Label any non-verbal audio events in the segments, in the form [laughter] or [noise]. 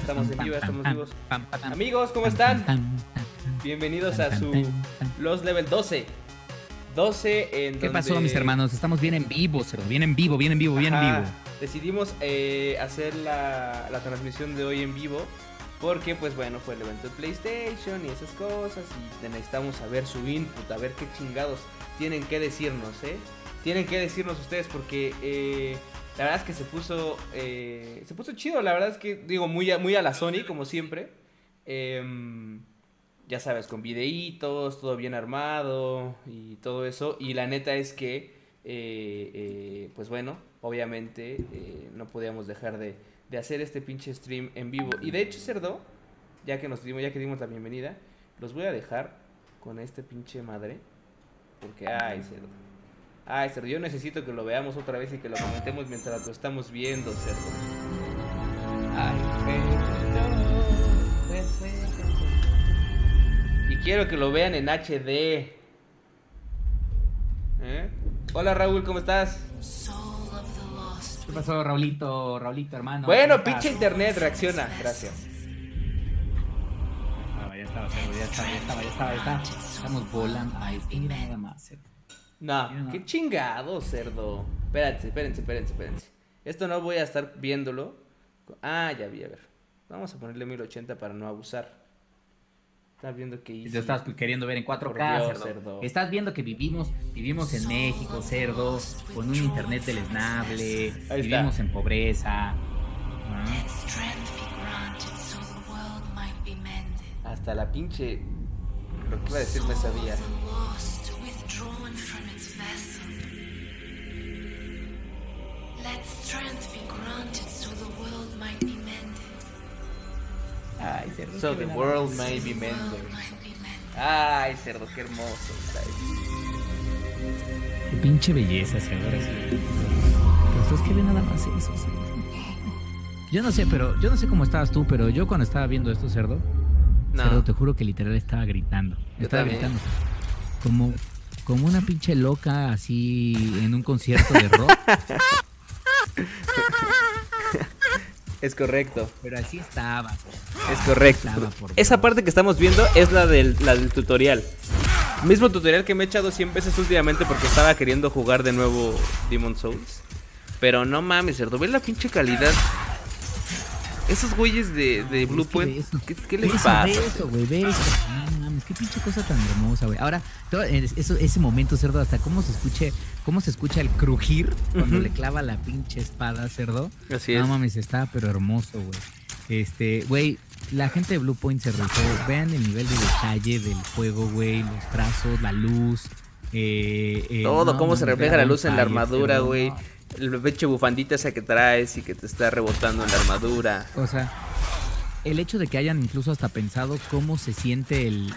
estamos en vivo, ya estamos vivos. Amigos, ¿cómo están? Bienvenidos a su Los Level 12. 12 en ¿Qué pasó, mis hermanos? Estamos bien en vivo, cerdo. Bien en vivo, bien en vivo, bien en vivo. Decidimos eh, hacer la, la transmisión de hoy en vivo. Porque, pues bueno, fue el evento de PlayStation y esas cosas. Y necesitamos saber su input, a ver qué chingados tienen que decirnos, ¿eh? Tienen que decirnos ustedes porque eh, la verdad es que se puso, eh, se puso chido. La verdad es que, digo, muy a, muy a la Sony, como siempre. Em, ya sabes, con videitos, todo bien armado y todo eso. Y la neta es que, eh, pues bueno, obviamente no podíamos dejar de de hacer este pinche stream en vivo. Y de hecho, Cerdo, ya que nos dimos, ya que dimos la bienvenida, los voy a dejar con este pinche madre. Porque, ay, Cerdo. Ay, Cerdo, yo necesito que lo veamos otra vez y que lo comentemos mientras lo estamos viendo, Cerdo. Ay, Y quiero que lo vean en HD. ¿Eh? Hola Raúl, ¿cómo estás? ¿Qué pasó, Raulito, Raulito, hermano? Bueno, pinche internet, reacciona. Gracias. Ah, ya estaba, ya estaba, ya estaba, ya estaba, ya estaba. Estamos volando. Ahí nada más, cerdo. No, qué chingado, cerdo. Espérense, espérense, espérense, espérense. Esto no voy a estar viéndolo. Ah, ya vi, a ver. Vamos a ponerle 1080 para no abusar. Estás viendo que hice. Te estás queriendo ver en 4K, cerdo. Estás viendo que vivimos, vivimos en México, cerdo, con un internet deleznable, vivimos en pobreza. Hasta la pinche. Lo que iba a decir me sabía. Ay, cerdo. So the world may be mended. Ay, cerdo, qué hermoso. Qué pinche belleza, cerdo. Pero es que ve nada más eso, cerdo. Yo no sé, pero yo no sé cómo estabas tú, pero yo cuando estaba viendo esto, cerdo, no. cerdo, te juro que literal estaba gritando. estaba gritando. Como, como una pinche loca así en un concierto de rock. [laughs] [laughs] Es correcto. Pero así estaba. Es correcto. Esa parte que estamos viendo es la del, la del tutorial. Mismo tutorial que me he echado 100 veces últimamente porque estaba queriendo jugar de nuevo Demon Souls. Pero no mames, cerdo, ¿ves la pinche calidad? Esos güeyes de, de Blue Point, ¿qué, ¿qué, les pasa? eso, güey, qué pinche cosa tan hermosa, güey. Ahora, todo eso, ese momento, cerdo, hasta cómo se escuche, cómo se escucha el crujir cuando le clava la pinche espada, cerdo. Así es. No mames, está pero hermoso, güey. Este, güey, la gente de Blue Point se rifó. Vean el nivel de detalle del juego, güey, los trazos, la luz. Eh, eh, todo, cómo se refleja la luz en la armadura, güey. El pinche bufandita esa que traes y que te está rebotando en la armadura. O sea, el hecho de que hayan incluso hasta pensado cómo se siente el,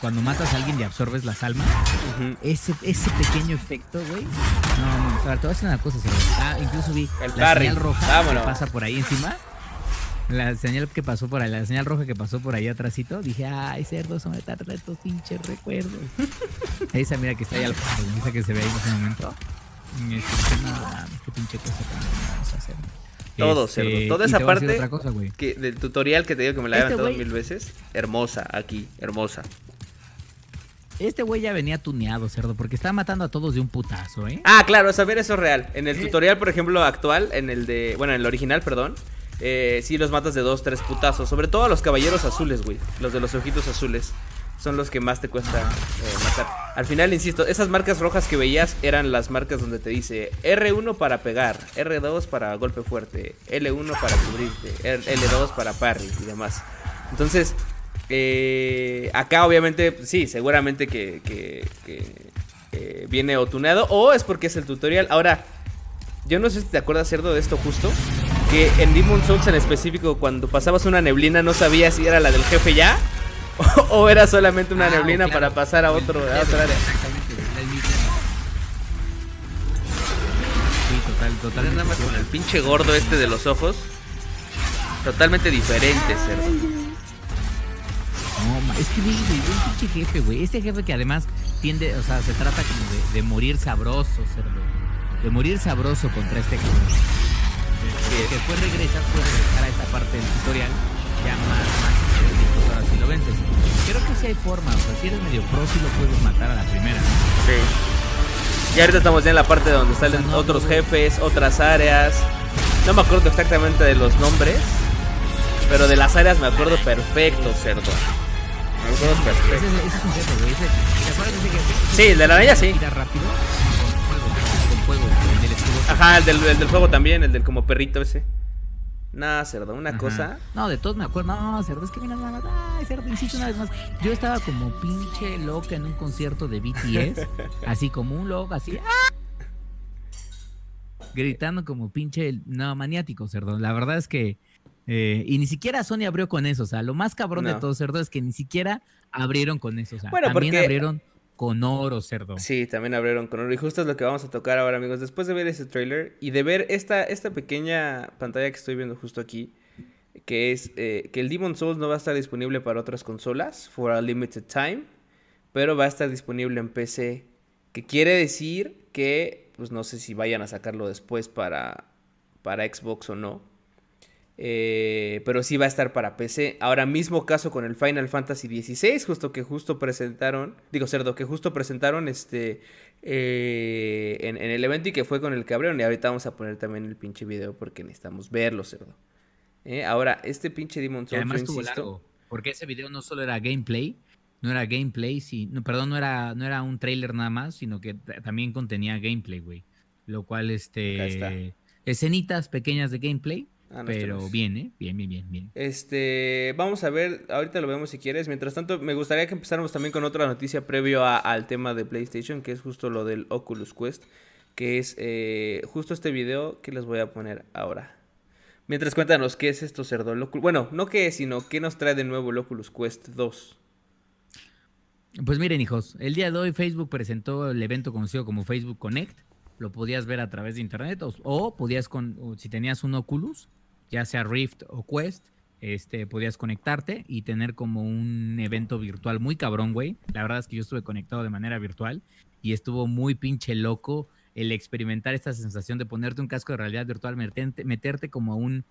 cuando matas a alguien y absorbes las almas, ese, ese pequeño efecto, güey. No, no, a ver, te voy a decir una cosa, Ah, incluso vi la señal roja que pasa por ahí encima. La señal que pasó por ahí, la señal roja que pasó por ahí atrásito, dije, ay, cerdo, son estos pinches recuerdos. [laughs] esa mira que está ahí al fondo, esa que se ve ahí en ese momento. Este, no, qué pinche cosa tan hermosa, cerdo. Todo, cerdo. Este, Toda esa parte que, del tutorial que te digo que me la he este aventado mil veces. Hermosa, aquí, hermosa. Este güey ya venía tuneado, cerdo, porque estaba matando a todos de un putazo, ¿eh? Ah, claro, saber eso es real. En el tutorial, por ejemplo, actual, en el de. Bueno, en el original, perdón. Eh, sí los matas de dos, tres putazos. Sobre todo a los caballeros azules, güey. Los de los ojitos azules son los que más te cuesta eh, matar. Al final, insisto, esas marcas rojas que veías eran las marcas donde te dice R1 para pegar, R2 para golpe fuerte, L1 para cubrirte, L2 para parry y demás. Entonces, eh, acá obviamente, sí, seguramente que, que, viene otunado o es porque es el tutorial. Ahora, yo no sé si te acuerdas, Cerdo, de esto justo. Que en Demon Souls en específico, cuando pasabas una neblina, no sabías si era la del jefe ya [laughs] o, era solamente una ah, neblina para pasar a otro a otra área. Sí, total, total. Nada más con el pinche gordo este de los ojos. Totalmente diferente, cerdo. No, es que güey, un pinche jefe, güey. Ese jefe que además tiende, o sea, se trata como de, morir sabroso, cerdo. De morir sabroso contra este cabrón. Que después regresas, puedes regresar a esta parte del tutorial ya más, más lo vences. Creo que sí hay forma, o sea, si eres medio pro, sí lo puedes matar a la primera. Sí. Y ahorita estamos ya en la parte donde salen otros jefes, otras áreas. No me acuerdo exactamente de los nombres, pero de las áreas me acuerdo perfecto, cerdo. Me acuerdo perfecto. Ese, es- ese es un jefe, güey. Ese, ¿Te acuerdas de ese jefe? Sí, el de la araña sí. Tira rápido con fuego, con fuego, el del escudo. Ajá, el del, el del fuego también, el del como perrito ese. Nah, cerdo, una Ajá. cosa. No, de todos me acuerdo. No, cerdo, es que mira nada más. Ay, cerdo, insisto una vez más. Yo estaba como pinche loca en un concierto de BTS. [laughs] así como un loco, así. ¡ah! Gritando como pinche. No, maniático, cerdo. La verdad es que. eh, y ni siquiera Sony abrió con eso. O sea, lo más cabrón de No. todo, cerdo, es que ni siquiera abrieron con eso. O sea, Bueno, también porque- abrieron con oro, cerdo. Sí, también abrieron con oro. Y justo es lo que vamos a tocar ahora, amigos. Después de ver ese trailer y de ver esta, esta pequeña pantalla que estoy viendo justo aquí, que es eh, que el Demon Souls no va a estar disponible para otras consolas for a limited time, pero va a estar disponible en PC. Que quiere decir que, pues no sé si vayan a sacarlo después para, para Xbox o no. Eh, pero sí va a estar para PC. Ahora mismo caso con el Final Fantasy XVI, justo que justo presentaron, digo cerdo, que justo presentaron este eh, en, en el evento y que fue con el abrieron. Y ahorita vamos a poner también el pinche video porque necesitamos verlo, cerdo. Eh, ahora, este pinche Demon Souls, además yo insisto, largo. Porque ese video no solo era gameplay, no era gameplay, sí, no, perdón, no era, no era un trailer nada más, sino que también contenía gameplay, güey. Lo cual, este, escenitas pequeñas de gameplay, Ah, no, pero este es. bien, ¿eh? Bien, bien, bien, bien. Este, vamos a ver, ahorita lo vemos si quieres. Mientras tanto, me gustaría que empezáramos también con otra noticia previo a- al tema de PlayStation, que es justo lo del Oculus Quest, que es eh, justo este video que les voy a poner ahora. Mientras cuéntanos qué es esto, cerdo. Oculus- Bueno, no qué es, sino qué nos trae de nuevo el Oculus Quest 2. Pues miren, hijos, el día de hoy Facebook presentó el evento conocido como Facebook Connect. Lo podías ver a través de internet o, o podías, con, o si tenías un Oculus, ya sea Rift o Quest, este, podías conectarte y tener como un evento virtual muy cabrón, güey. La verdad es que yo estuve conectado de manera virtual y estuvo muy pinche loco el experimentar esta sensación de ponerte un casco de realidad virtual, meterte, meterte como a un,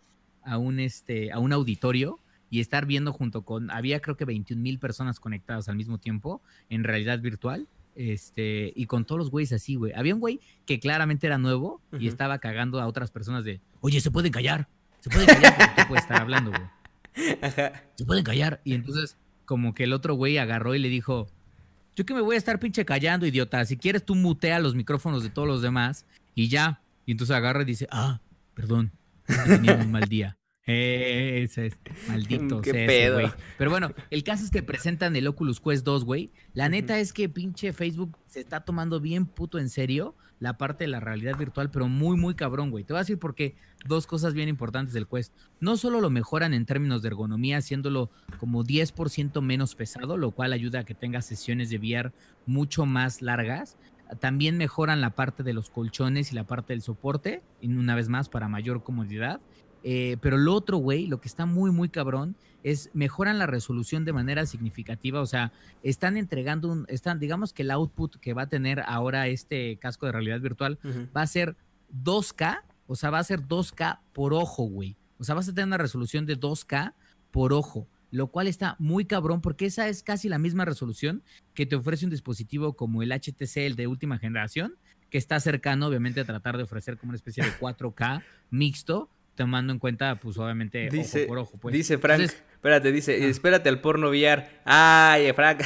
a un, este, a un auditorio y estar viendo junto con, había creo que 21 mil personas conectadas al mismo tiempo en realidad virtual. Este, y con todos los güeyes así, güey. Había un güey que claramente era nuevo y estaba cagando a otras personas de, oye, se pueden callar, se pueden callar porque tú puedes estar hablando, güey. [laughs] Ajá. Se pueden callar. Y entonces, como que el otro güey agarró y le dijo, yo que me voy a estar pinche callando, idiota. Si quieres, tú mutea los micrófonos de todos los demás y ya. Y entonces agarra y dice, ah, perdón, tenido un mal día. [laughs] Ese es, maldito Qué sea pedo. güey. Pero bueno, el caso es que presentan el Oculus Quest 2, güey. La neta es que pinche Facebook se está tomando bien puto en serio la parte de la realidad virtual, pero muy, muy cabrón, güey. Te voy a decir por qué. Dos cosas bien importantes del Quest. No solo lo mejoran en términos de ergonomía, haciéndolo como 10% menos pesado, lo cual ayuda a que tengas sesiones de VR mucho más largas. También mejoran la parte de los colchones y la parte del soporte, y una vez más, para mayor comodidad. Eh, pero lo otro, güey, lo que está muy, muy cabrón, es mejoran la resolución de manera significativa. O sea, están entregando un, están, digamos que el output que va a tener ahora este casco de realidad virtual va a ser 2K, o sea, va a ser 2K por ojo, güey. O sea, vas a tener una resolución de 2K por ojo, lo cual está muy cabrón porque esa es casi la misma resolución que te ofrece un dispositivo como el HTC, el de última generación, que está cercano, obviamente, a tratar de ofrecer como una especie de 4K mixto, tomando en cuenta, pues, obviamente, Dice, ojo por ojo. Pues. dice Frank, Entonces, espérate, dice, espérate al porno VR. Ay, Frank.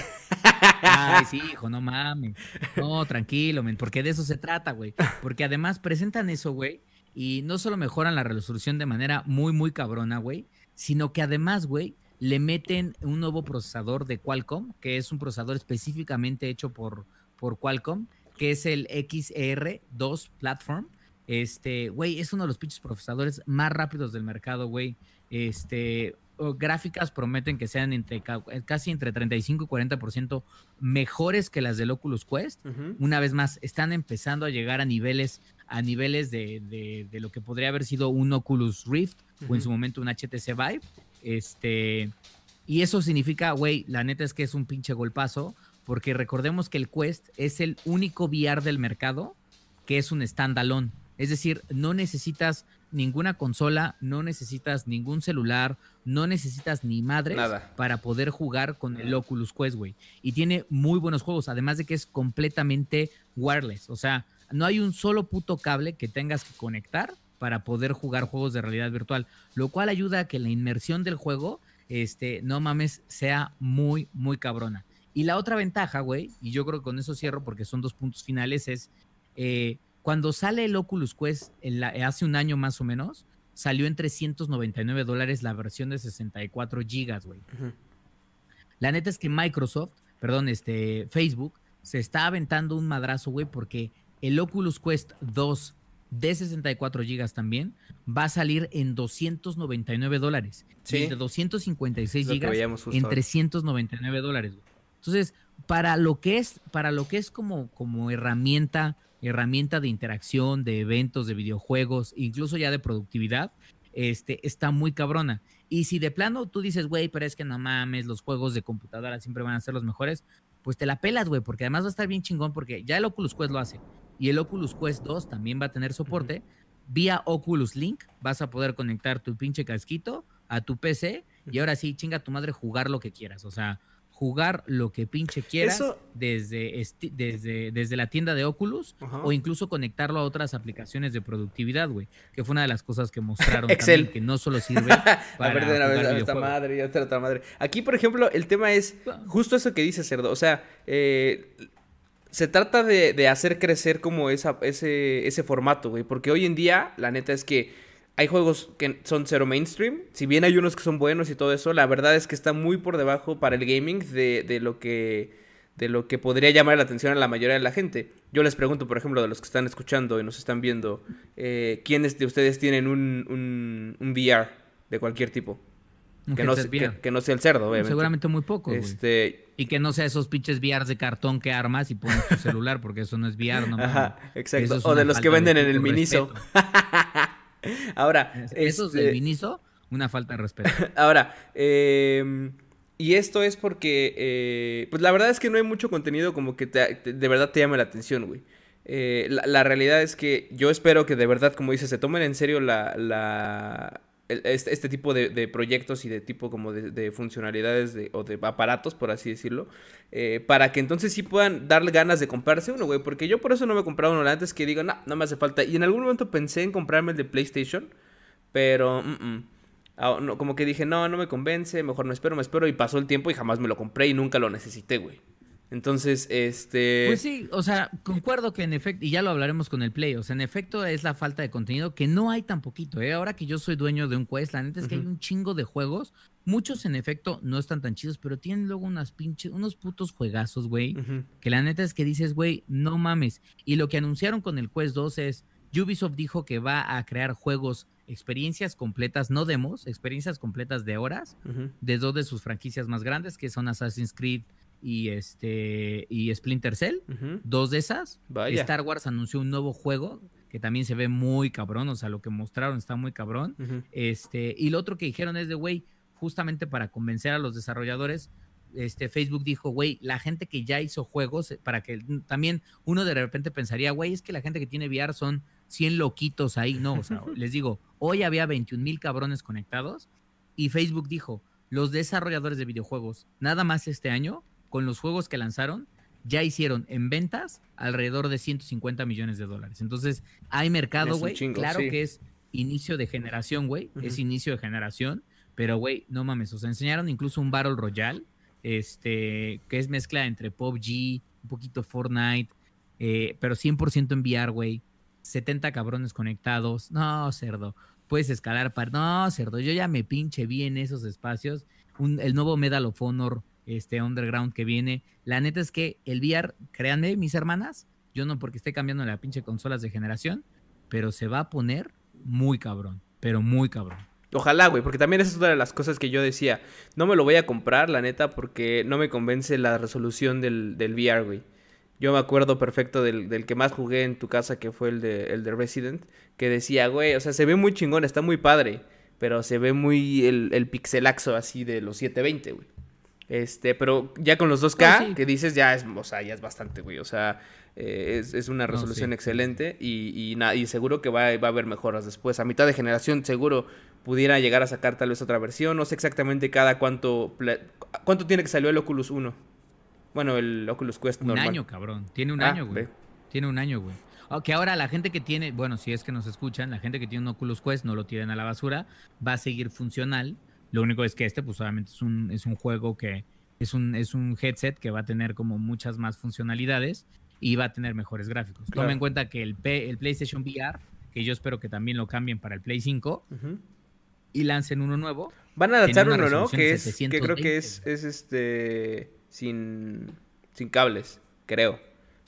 Ay, sí, [laughs] hijo, no mames. No, tranquilo, men, porque de eso se trata, güey. Porque además presentan eso, güey, y no solo mejoran la resolución de manera muy, muy cabrona, güey, sino que además, güey, le meten un nuevo procesador de Qualcomm, que es un procesador específicamente hecho por, por Qualcomm, que es el XR2 Platform. Este, güey, es uno de los pinches procesadores más rápidos del mercado, güey. Este, gráficas prometen que sean entre ca- casi entre 35 y 40% mejores que las del Oculus Quest. Una vez más, están empezando a llegar a niveles, a niveles de, de- de lo que podría haber sido un Oculus Rift o en su momento un HTC Vive. Este, y eso significa, güey, la neta es que es un pinche golpazo, porque recordemos que el Quest es el único VR del mercado que es un standalone. Es decir, no necesitas ninguna consola, no necesitas ningún celular, no necesitas ni madre para poder jugar con el Oculus Quest, güey. Y tiene muy buenos juegos, además de que es completamente wireless. O sea, no hay un solo puto cable que tengas que conectar para poder jugar juegos de realidad virtual, lo cual ayuda a que la inmersión del juego, este, no mames, sea muy, muy cabrona. Y la otra ventaja, güey, y yo creo que con eso cierro porque son dos puntos finales, es eh, cuando sale el Oculus Quest hace un año más o menos, salió en 399 dólares la versión de 64 gigas, güey. La neta es que Microsoft, perdón, este, Facebook, se está aventando un madrazo, güey, porque el Oculus Quest 2 de 64 gigas también va a salir en 299 dólares. Sí. de 256 gigas en 399 dólares. Entonces, para lo que es, para lo que es como, como herramienta herramienta de interacción, de eventos, de videojuegos, incluso ya de productividad, este, está muy cabrona. Y si de plano tú dices, güey, pero es que no mames, los juegos de computadora siempre van a ser los mejores, pues te la pelas, güey, porque además va a estar bien chingón porque ya el Oculus Quest lo hace. Y el Oculus Quest 2 también va a tener soporte. Vía Oculus Link vas a poder conectar tu pinche casquito a tu PC y ahora sí, chinga tu madre, jugar lo que quieras. O sea, jugar lo que pinche quieras desde, desde, desde la tienda de Oculus o incluso conectarlo a otras aplicaciones de productividad, güey. Que fue una de las cosas que mostraron [laughs] Excel. También, que no solo [laughs] sirve para ver, esta madre, otra madre. Aquí, por ejemplo, el tema es justo eso que dice Cerdo. O sea, eh, se trata de, de, hacer crecer como esa, ese, ese formato, güey. Porque hoy en día, la neta es que hay juegos que son cero mainstream. Si bien hay unos que son buenos y todo eso, la verdad es que está muy por debajo para el gaming de, lo que de lo que podría llamar la atención a la mayoría de la gente. Yo les pregunto, por ejemplo, de los que están escuchando y nos están viendo, eh, ¿quiénes de ustedes tienen un, un, VR de cualquier tipo? Que no, que, no, sea el cerdo, obviamente. Seguramente muy poco. Este... Y que no sea esos pinches VRs de cartón que armas y pones tu [laughs] celular, porque eso no es VR, no Ajá, exacto. o de los que venden en el Miniso. [laughs] [laughs] Ahora, eso del Vinizo, este una falta de respeto. [laughs] Ahora, em, y esto es porque, eh, pues la verdad es que no hay mucho contenido como que de verdad te llame la atención, güey. Eh, la, realidad es que yo espero que de verdad, como dices, se tomen en serio la, este, este, tipo de, proyectos y de tipo como de, funcionalidades o de aparatos, por así decirlo, eh, para que entonces sí puedan darle ganas de comprarse uno, güey. Porque yo por eso no me he comprado uno antes que digo, no, no me hace falta. Y en algún momento pensé en comprarme el de PlayStation, pero ah, como que dije, no, no me convence, mejor no espero, me espero. Y pasó el tiempo y jamás me lo compré y nunca lo necesité, güey. Entonces, este... Pues sí, o sea, concuerdo que en efecto, y ya lo hablaremos con el Play, o sea, en efecto es la falta de contenido que no hay tan poquito, ¿eh? Ahora que yo soy dueño de un Quest, la neta es que hay un chingo de juegos, muchos en efecto no están tan chidos, pero tienen luego unas pinches, unos putos juegazos, güey, que la neta es que dices, güey, no mames. Y lo que anunciaron con el Quest 2 es, Ubisoft dijo que va a crear juegos experiencias completas, no demos, experiencias completas de horas de dos de sus franquicias más grandes, que son Assassin's Creed y este y Splinter Cell, dos de esas. Star Wars anunció un nuevo juego que también se ve muy cabrón, o sea, lo que mostraron está muy cabrón. Este, y lo otro que dijeron es de, güey, justamente para convencer a los desarrolladores, este Facebook dijo, güey, la gente que ya hizo juegos, para que también uno de repente pensaría, güey, es que la gente que tiene VR son 100 loquitos ahí, no, o sea, [laughs] les digo, hoy había 21 mil cabrones conectados y Facebook dijo, los desarrolladores de videojuegos, nada más este año, con los juegos que lanzaron, ya hicieron en ventas alrededor de 150 millones de dólares. Entonces, hay mercado, güey. Claro que es inicio de generación, güey. Es inicio de generación. Pero, güey, no mames. O sea, enseñaron incluso un Battle Royale. Este, que es mezcla entre PUBG, un poquito Fortnite. Eh, pero 100% en VR, güey. 70 cabrones conectados. No, cerdo. Puedes escalar para. No, cerdo. Yo ya me pinche bien en esos espacios. el nuevo Medal of Honor este underground que viene. La neta es que el VR, créanme, mis hermanas, yo no porque esté cambiando la pinche consolas de generación, pero se va a poner muy cabrón, pero muy cabrón. Ojalá, güey, porque también esa es una de las cosas que yo decía. No me lo voy a comprar, la neta, porque no me convence la resolución del, del VR, güey. Yo me acuerdo perfecto del, que más jugué en tu casa, que fue el de, el de Resident, que decía, güey, o sea, se ve muy chingón, está muy padre, pero se ve muy el, el pixelaxo así de los 720, güey. Este, pero ya con los 2K que dices, ya es, o sea, ya es bastante, güey. O sea, eh, es, una resolución excelente y, y, y, seguro que va, va, a haber mejoras después. A mitad de generación seguro pudiera llegar a sacar tal vez otra versión. No sé exactamente cada cuánto... ¿Cuánto tiene que salir el Oculus 1? Bueno, el Oculus Quest normal. Un año, cabrón. Tiene un ah, año, güey. Tiene un año, güey. Que ahora la gente que tiene, bueno, si es que nos escuchan, la gente que tiene un Oculus Quest no lo tienen a la basura, va a seguir funcional. Lo único es que este, pues obviamente es un, es un juego que es un, es un headset que va a tener como muchas más funcionalidades y va a tener mejores gráficos. Tomen en cuenta que el, el PlayStation VR, que yo espero que también lo cambien para el Play 5 y lancen uno nuevo. Van a lanzar uno, ¿no? Que, es, que creo que es, es este sin, sin cables, creo.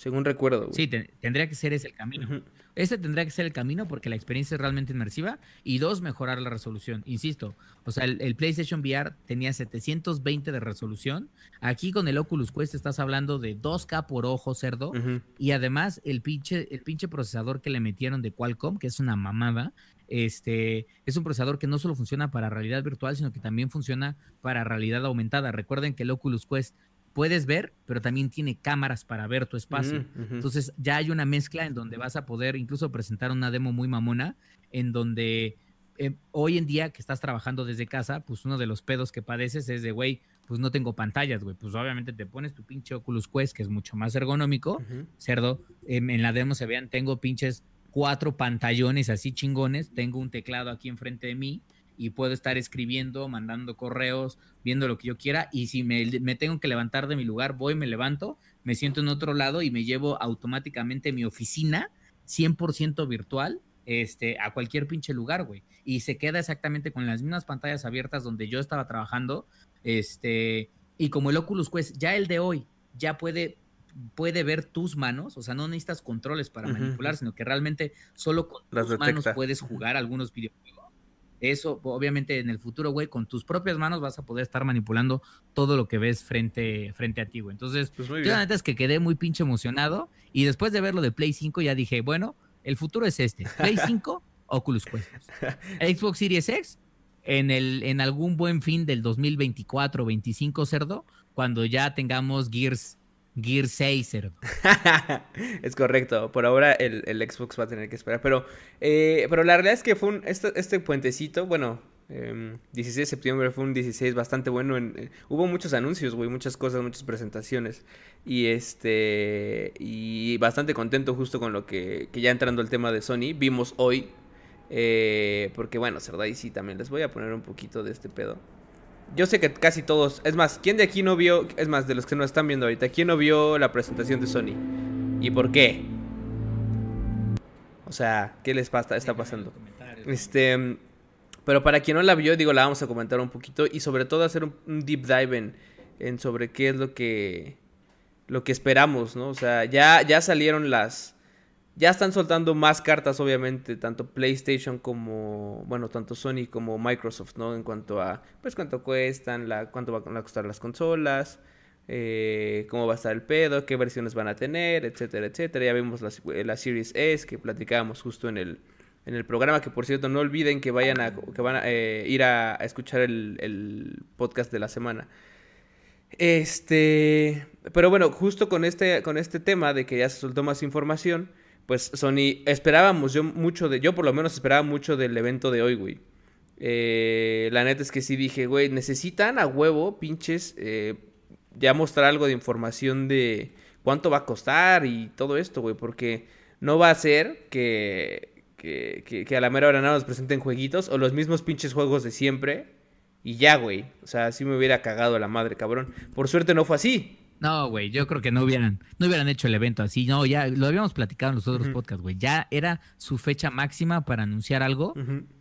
Según recuerdo. Sí, tendría que ser ese el camino. Este tendría que ser el camino porque la experiencia es realmente inmersiva. Y dos, mejorar la resolución. Insisto, o sea, el, PlayStation VR tenía 720 de resolución. Aquí con el Oculus Quest estás hablando de 2K por ojo, cerdo. Y además, el pinche, el pinche procesador que le metieron de Qualcomm, que es una mamada, este, es un procesador que no solo funciona para realidad virtual, sino que también funciona para realidad aumentada. Recuerden que el Oculus Quest puedes ver, pero también tiene cámaras para ver tu espacio. Entonces ya hay una mezcla en donde vas a poder incluso presentar una demo muy mamona, en donde eh, hoy en día que estás trabajando desde casa, pues uno de los pedos que padeces es de, güey, pues no tengo pantallas, güey. Pues obviamente te pones tu pinche Oculus Quest, que es mucho más ergonómico, cerdo. Em, en la demo se vean, tengo pinches cuatro pantallones así chingones, tengo un teclado aquí enfrente de mí y puedo estar escribiendo, mandando correos, viendo lo que yo quiera. Y si me, tengo que levantar de mi lugar, voy, me levanto, me siento en otro lado y me llevo automáticamente mi oficina 100% virtual este, a cualquier pinche lugar, güey. Y se queda exactamente con las mismas pantallas abiertas donde yo estaba trabajando. Este, y como el Oculus Quest, ya el de hoy, ya puede, puede ver tus manos, o sea, no necesitas controles para manipular, sino que realmente solo con tus manos puedes jugar algunos videojuegos eso, obviamente, en el futuro, güey, con tus propias manos vas a poder estar manipulando todo lo que ves frente, frente a ti, güey. Entonces, pues yo la neta es que quedé muy pinche emocionado. Y después de ver lo de Play 5, ya dije, bueno, el futuro es este. Play [laughs] 5, Oculus Quest. Xbox Series X, en, el, en algún buen fin del 2024 25, cerdo, cuando ya tengamos Gears Gear 6, [laughs] es correcto. Por ahora el, Xbox va a tener que esperar. Pero, eh, pero la realidad es que fue un, este, este puentecito, bueno, 16 em, de septiembre fue un 16 bastante bueno. En, eh, hubo muchos anuncios, güey, muchas cosas, muchas presentaciones. Y este. Y bastante contento justo con lo que, que ya entrando al tema de Sony. Vimos hoy. Eh, porque bueno, y sí también les voy a poner un poquito de este pedo yo sé que casi todos, es más, ¿quién de aquí no vio, es más, de los que nos están viendo ahorita, ¿quién no vio la presentación de Sony? ¿Y por qué? O sea, ¿qué les pasa, está pasando? Este, pero para quien no la vio, digo, la vamos a comentar un poquito y sobre todo hacer un, deep dive en, en, sobre qué es lo que, lo que esperamos, ¿no? O sea, ya, ya salieron las ya están soltando más cartas, obviamente, tanto PlayStation como, bueno, tanto Sony como Microsoft, ¿no? En cuanto a, pues, cuánto cuestan, la, cuánto van a costar las consolas, eh, cómo va a estar el pedo, qué versiones van a tener, etcétera, etcétera. Ya vimos la, Series S que platicábamos justo en el, en el programa, que por cierto, no olviden que vayan a, que van a eh, ir a, escuchar el, el podcast de la semana. Este, pero bueno, justo con este, con este tema de que ya se soltó más información, pues Sony, esperábamos yo mucho de, yo por lo menos esperaba mucho del evento de hoy, güey. Eh, la neta es que sí dije, güey, necesitan a huevo, pinches, eh, ya mostrar algo de información de cuánto va a costar y todo esto, güey, porque no va a ser que, que, que, a la mera hora nada nos presenten jueguitos o los mismos pinches juegos de siempre y ya, güey. O sea, así me hubiera cagado la madre, cabrón. Por suerte no fue así. No, güey, yo creo que no hubieran, no hubieran hecho el evento así. No, ya lo habíamos platicado en los otros podcasts, güey. Ya era su fecha máxima para anunciar algo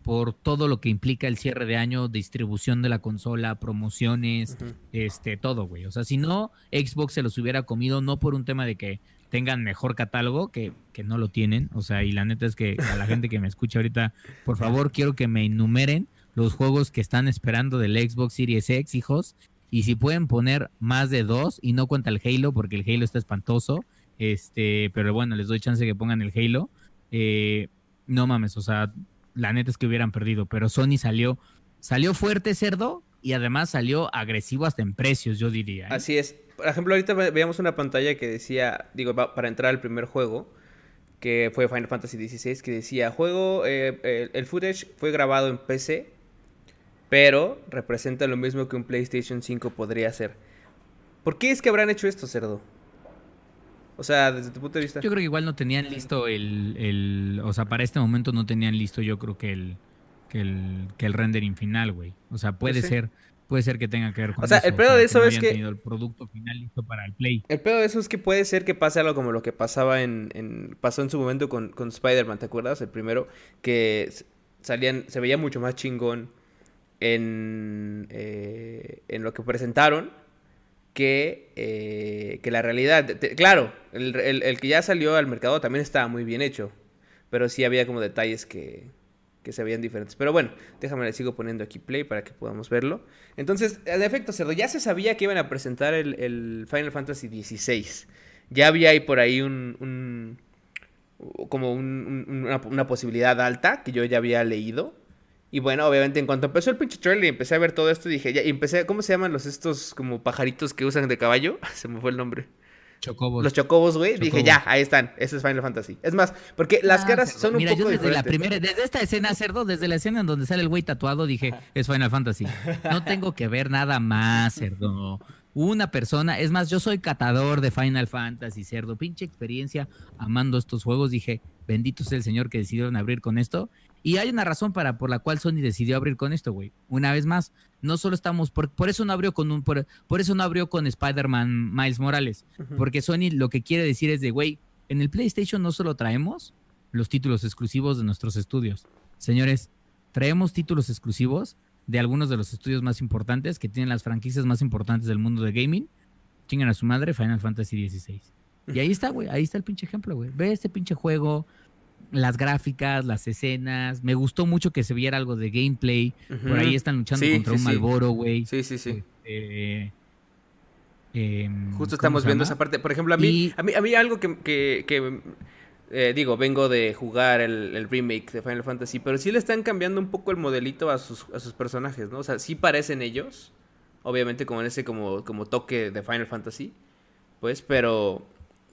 por todo lo que implica el cierre de año, distribución de la consola, promociones, este, todo, güey. O sea, si no, Xbox se los hubiera comido, no por un tema de que tengan mejor catálogo, que, que no lo tienen. O sea, y la neta es que a la gente que me escucha ahorita, por favor, quiero que me enumeren los juegos que están esperando del Xbox Series X, hijos, y si pueden poner más de dos, y no cuenta el Halo, porque el Halo está espantoso, este, pero bueno, les doy chance que pongan el Halo. Eh, no mames, o sea, la neta es que hubieran perdido, pero Sony salió, salió fuerte, cerdo, y además salió agresivo hasta en precios, yo diría. ¿eh? Así es. Por ejemplo, ahorita veíamos una pantalla que decía, digo, para entrar al primer juego, que fue Final Fantasy XVI, que decía, juego, eh, el, footage fue grabado en PC, pero representa lo mismo que un PlayStation 5 podría hacer. ¿Por qué es que habrán hecho esto, cerdo? O sea, desde tu punto de vista. Yo creo que igual no tenían listo el, el o sea, para este momento no tenían listo yo creo que el, que el, que el rendering final, güey. O sea, puede pues ser puede ser que tenga que ver con O sea, el pedo de eso es que. el producto final listo para el play. El pedo de eso es que puede ser que pase algo como lo que pasaba en. en pasó en su momento con, con Spider-Man, ¿te acuerdas? El primero, que salían. Se veía mucho más chingón en. Eh, en lo que presentaron. Que, eh, que la realidad. claro, el, el que ya salió al mercado también estaba muy bien hecho. Pero sí había como detalles que, que se veían diferentes. Pero bueno, déjame le sigo poniendo aquí play para que podamos verlo. Entonces, en efecto, Cerdo, ya se sabía que iban a presentar el, Final Fantasy XVI. Ya había ahí por ahí un, como una, posibilidad alta que yo ya había leído. Y bueno, obviamente en cuanto empezó el pinche trailer y empecé a ver todo esto, dije, ya, y empecé, ¿cómo se llaman los estos como pajaritos que usan de caballo? [laughs] se me fue el nombre. Chocobos. Los chocobos, güey. Dije, ya, ahí están. Ese es Final Fantasy. Es más, porque las ah, caras son un poco yo desde la primera, desde esta escena, cerdo, desde la escena en donde sale el güey tatuado, dije, es Final Fantasy. No tengo que ver nada más, cerdo. Una persona, es más, yo soy catador de Final Fantasy, cerdo. Pinche experiencia amando estos juegos. Dije, bendito sea el señor que decidieron abrir con esto. Y hay una razón para por la cual Sony decidió abrir con esto, güey. Una vez más, no solo estamos por, por eso no abrió con un por, eso no abrió con Spider-Man Miles Morales, porque Sony lo que quiere decir es de, güey, en el PlayStation no solo traemos los títulos exclusivos de nuestros estudios. Señores, traemos títulos exclusivos de algunos de los estudios más importantes que tienen las franquicias más importantes del mundo de gaming. Chingan a su madre Final Fantasy XVI. Y ahí está, güey, ahí está el pinche ejemplo, güey. Ve este pinche juego, las gráficas, las escenas. Me gustó mucho que se viera algo de gameplay. Por ahí están luchando contra un Malboro, güey. Sí, sí, sí. Este, em, Justo estamos viendo esa parte. Por ejemplo, a mí, a mí, a mí algo que, eh, digo, vengo de jugar el, remake de Final Fantasy, pero sí le están cambiando un poco el modelito a sus, a sus personajes, ¿no? O sea, sí parecen ellos. Obviamente como en ese como, como toque de Final Fantasy. Pues, pero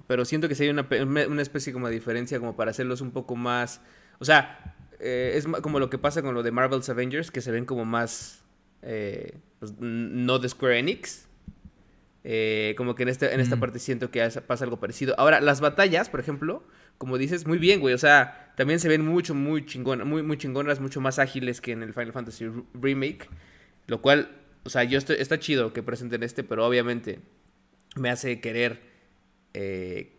pero siento que sí hay una, una especie como de diferencia como para hacerlos un poco más... O sea, eh, es como lo que pasa con lo de Marvel's Avengers, que se ven como más... Eh, pues, no de Square Enix. Eh, como que en, este, en esta parte siento que pasa algo parecido. Ahora, las batallas, por ejemplo, como dices, muy bien, güey. O sea, también se ven mucho, muy chingonas, muy, muy chingonas, mucho más ágiles que en el Final Fantasy Remake. Lo cual, o sea, yo estoy, está chido que presenten este, pero obviamente me hace querer eh,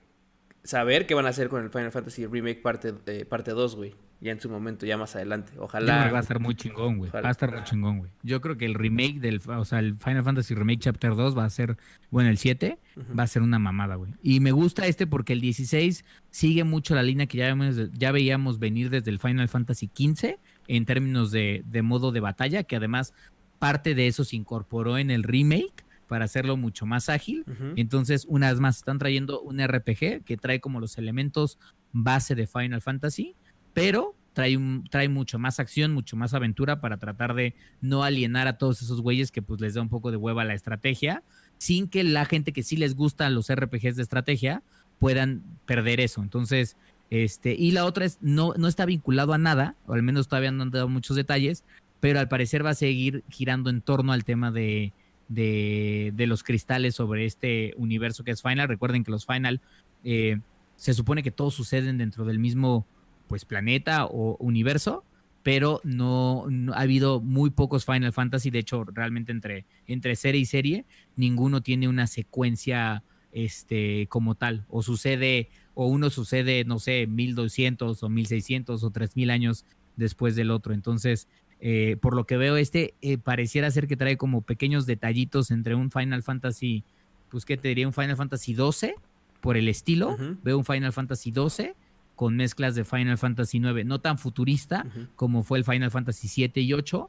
saber qué van a hacer con el Final Fantasy Remake parte, eh, parte 2, güey. Ya en su momento, ya más adelante. Ojalá. va a estar muy chingón, güey. Va a estar muy chingón, güey. Yo creo que el remake del, o sea, el Final Fantasy Remake Chapter 2 va a ser, bueno, el 7 va a ser una mamada, güey. Y me gusta este porque el 16 sigue mucho la línea que ya, ya veíamos venir desde el Final Fantasy 15 en términos de, de modo de batalla, que además parte de eso se incorporó en el remake para hacerlo mucho más ágil. Entonces, una vez más, están trayendo un RPG que trae como los elementos base de Final Fantasy, pero trae, un, trae mucho más acción, mucho más aventura para tratar de no alienar a todos esos güeyes que pues les da un poco de hueva la estrategia, sin que la gente que sí les gusta los RPGs de estrategia puedan perder eso. Entonces, este, y la otra es, no, no está vinculado a nada, o al menos todavía no han dado muchos detalles, pero al parecer va a seguir girando en torno al tema de de, los cristales sobre este universo que es Final. Recuerden que los Final eh, se supone que todos suceden dentro del mismo pues planeta o universo, pero no, ha habido muy pocos Final Fantasy. De hecho, realmente entre, entre serie y serie, ninguno tiene una secuencia este, como tal. O sucede, o uno sucede, no sé, 1200 o 1600 o 3000 años después del otro. Entonces, eh, por lo que veo, este eh, pareciera ser que trae como pequeños detallitos entre un Final Fantasy, pues que te diría un Final Fantasy 12 por el estilo. Veo un Final Fantasy 12 con mezclas de Final Fantasy 9, no tan futurista como fue el Final Fantasy 7 y 8.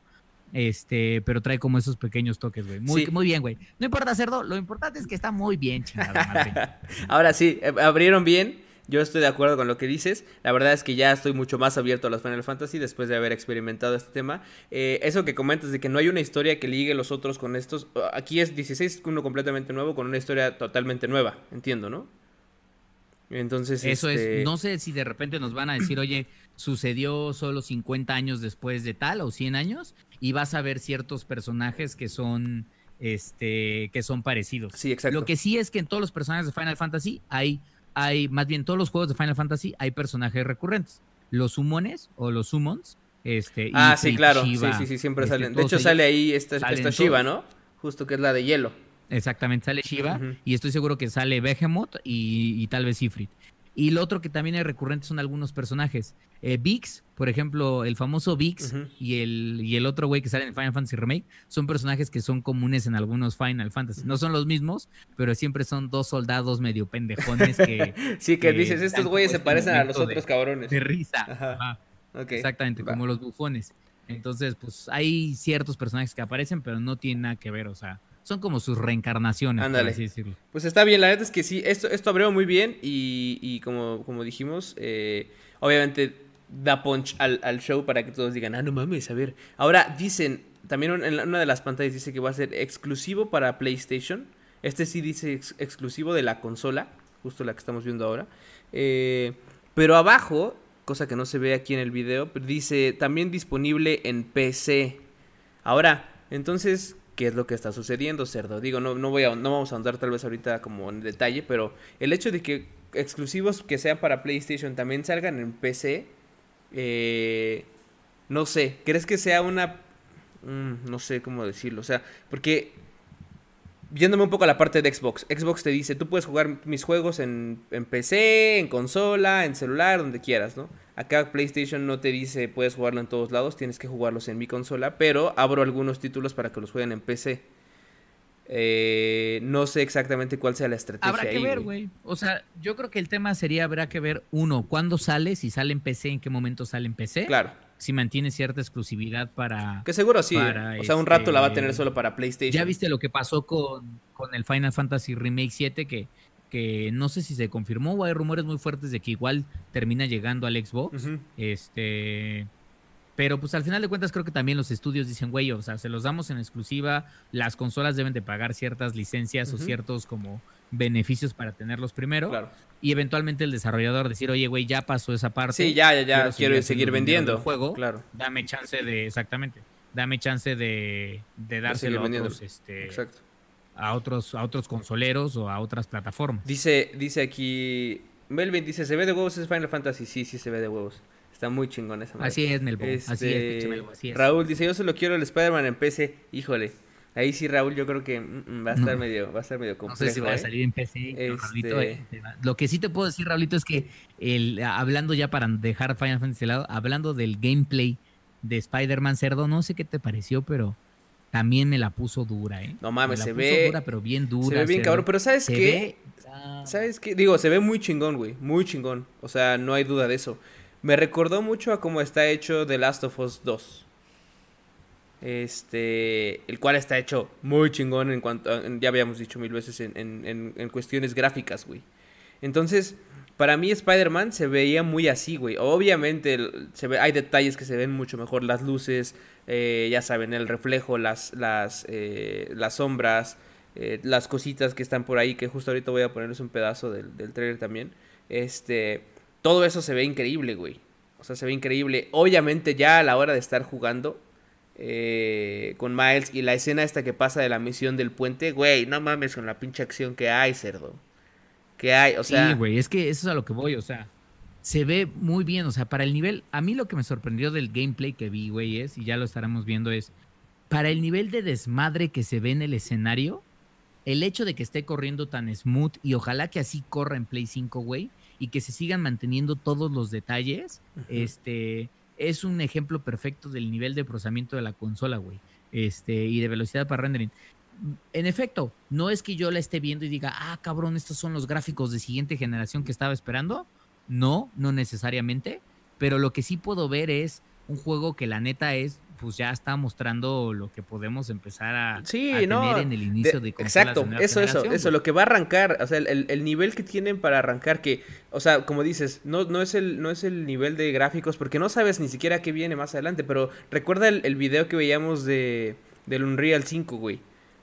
Este, pero trae como esos pequeños toques, güey. Muy, muy bien, güey. No importa, cerdo, lo importante es que está muy bien, chingada [laughs] Ahora sí, eh, abrieron bien Yo estoy de acuerdo con lo que dices. La verdad es que ya estoy mucho más abierto a los Final Fantasy después de haber experimentado este tema. Eh, eso que comentas de que no hay una historia que ligue los otros con estos. Aquí es 16, uno completamente nuevo con una historia totalmente nueva. Entiendo, ¿no? Entonces. Eso es. Este no sé si de repente nos van a decir, [clears throat] oye, sucedió solo 50 años después de tal o 100 años y vas a ver ciertos personajes que son. Este, que son parecidos. Sí, exacto. Lo que sí es que en todos los personajes de Final Fantasy hay hay, más bien todos los juegos de Final Fantasy hay personajes recurrentes. Los sumones o los summons. Este, ah, sí, claro. sí, sí, sí, siempre este, salen. De hecho, sale ahí esta, esta Shiva, ¿no? Justo que es la de hielo. Exactamente, sale Shiva. Y estoy seguro que sale Behemoth y, y tal vez Ifrit. Y lo otro que también es recurrente son algunos personajes. Eh, Vix, por ejemplo, el famoso Vix y, el, y el otro güey que sale en Final Fantasy Remake, son personajes que son comunes en algunos Final Fantasy. No son los mismos, pero siempre son dos soldados medio pendejones que... [laughs] sí, que, dices, estos güeyes se parecen a los otros cabrones. De risa. Exactamente, como los bufones. Entonces, pues hay ciertos personajes que aparecen, pero no tienen nada que ver, o sea son como sus reencarnaciones, Ándale. así decirlo. Pues está bien, la neta es que sí, esto, esto abrió muy bien y, como, como dijimos, eh, obviamente da punch al, show para que todos digan, ah, no mames, a ver. Ahora dicen, también en una de las pantallas dice que va a ser exclusivo para PlayStation. Este sí dice exclusivo de la consola, justo la que estamos viendo ahora. Eh, pero abajo, cosa que no se ve aquí en el video, dice también disponible en PC. Ahora, entonces, qué es lo que está sucediendo, cerdo. Digo, no, no, voy a, no vamos a andar tal vez ahorita como en detalle, pero el hecho de que exclusivos que sean para PlayStation también salgan en PC, eh, no sé, ¿crees que sea una... Mm, no sé cómo decirlo, o sea, porque Viéndome un poco a la parte de Xbox, Xbox te dice, tú puedes jugar mis juegos en, en PC, en consola, en celular, donde quieras, ¿no? Acá PlayStation no te dice puedes jugarlo en todos lados, tienes que jugarlos en mi consola, pero abro algunos títulos para que los jueguen en PC. Eh, no sé exactamente cuál sea la estrategia. Habrá que ver, güey. O sea, yo creo que el tema sería, habrá que ver, uno, cuándo sale, si sale en PC, en qué momento sale en PC. Claro. Si mantiene cierta exclusividad para... Que seguro sí. o sea, un rato la va a tener este, solo para PlayStation. Ya viste lo que pasó con, con el Final Fantasy Remake 7, que que no sé si se confirmó o hay rumores muy fuertes de que igual termina llegando al Xbox. Este. Pero pues al final de cuentas creo que también los estudios dicen, güey, o sea, se los damos en exclusiva, las consolas deben de pagar ciertas licencias o ciertos como beneficios para tenerlos primero. Y eventualmente el desarrollador decir, oye, güey, ya pasó esa parte. Sí, ya, ya, ya, quiero, seguir, vendiendo. El juego, claro. Dame chance de, exactamente, dame chance de, de dárselo a otros, este, Exacto a otros, a otros consoleros o a otras plataformas. Dice, dice aquí, Melvin dice, ¿se ve de huevos es Final Fantasy? Sí, sí se ve de huevos. Está muy chingón esa madre. Así es, Melbo. así es, este, así es. Raúl dice, yo solo quiero el Spider-Man en PC. Híjole. Ahí sí, Raúl, yo creo que mm, mm, va a estar medio, va a estar medio complejo. No sé si va a ¿eh? salir en PC. Este... Eh, lo que sí te puedo decir, Raulito, es que el, hablando ya para dejar Final Fantasy de lado, hablando del gameplay de Spider-Man Cerdo, no sé qué te pareció, pero también me la puso dura, ¿eh? No mames, se ve. dura, pero bien dura. Se ve bien cabrón, pero ¿sabes qué? ¿Sabes qué? Digo, se ve muy chingón, güey. Muy chingón. O sea, no hay duda de eso. Me recordó mucho a cómo está hecho The Last of Us 2. Este. El cual está hecho muy chingón en cuanto. ya habíamos dicho mil veces en, en, en cuestiones gráficas, güey. Entonces para mí Spider-Man se veía muy así, güey. Obviamente se ve, hay detalles que se ven mucho mejor, las luces, eh, ya saben, el reflejo, las, las, eh, las sombras, eh, las cositas que están por ahí, que justo ahorita voy a ponerles un pedazo del, del trailer también. Este, todo eso se ve increíble, güey. O sea, se ve increíble. Obviamente ya a la hora de estar jugando con Miles y la escena esta que pasa de la misión del puente, güey, no mames con la pinche acción que hay, cerdo. Que hay, o sea... Sí, güey, es que eso es a lo que voy, o sea, se ve muy bien, o sea, para el nivel, a mí lo que me sorprendió del gameplay que vi, güey, es, y ya lo estaremos viendo, es, para el nivel de desmadre que se ve en el escenario, el hecho de que esté corriendo tan smooth y ojalá que así corra en Play 5, güey, y que se sigan manteniendo todos los detalles, este, es un ejemplo perfecto del nivel de procesamiento de la consola, güey, este, y de velocidad para rendering en efecto, no es que yo la esté viendo y diga, ah, cabrón, estos son los gráficos de siguiente generación que estaba esperando. No, no necesariamente. Pero lo que sí puedo ver es un juego que la neta es, pues ya está mostrando lo que podemos empezar a, sí, a no, tener en el inicio de, de Exacto, eso, eso, eso, lo que va a arrancar, o sea, el, el, nivel que tienen para arrancar, que, o sea, como dices, no, no, es el, no es el nivel de gráficos, porque no sabes ni siquiera qué viene más adelante, pero recuerda el, el video que veíamos de del Unreal 5, güey.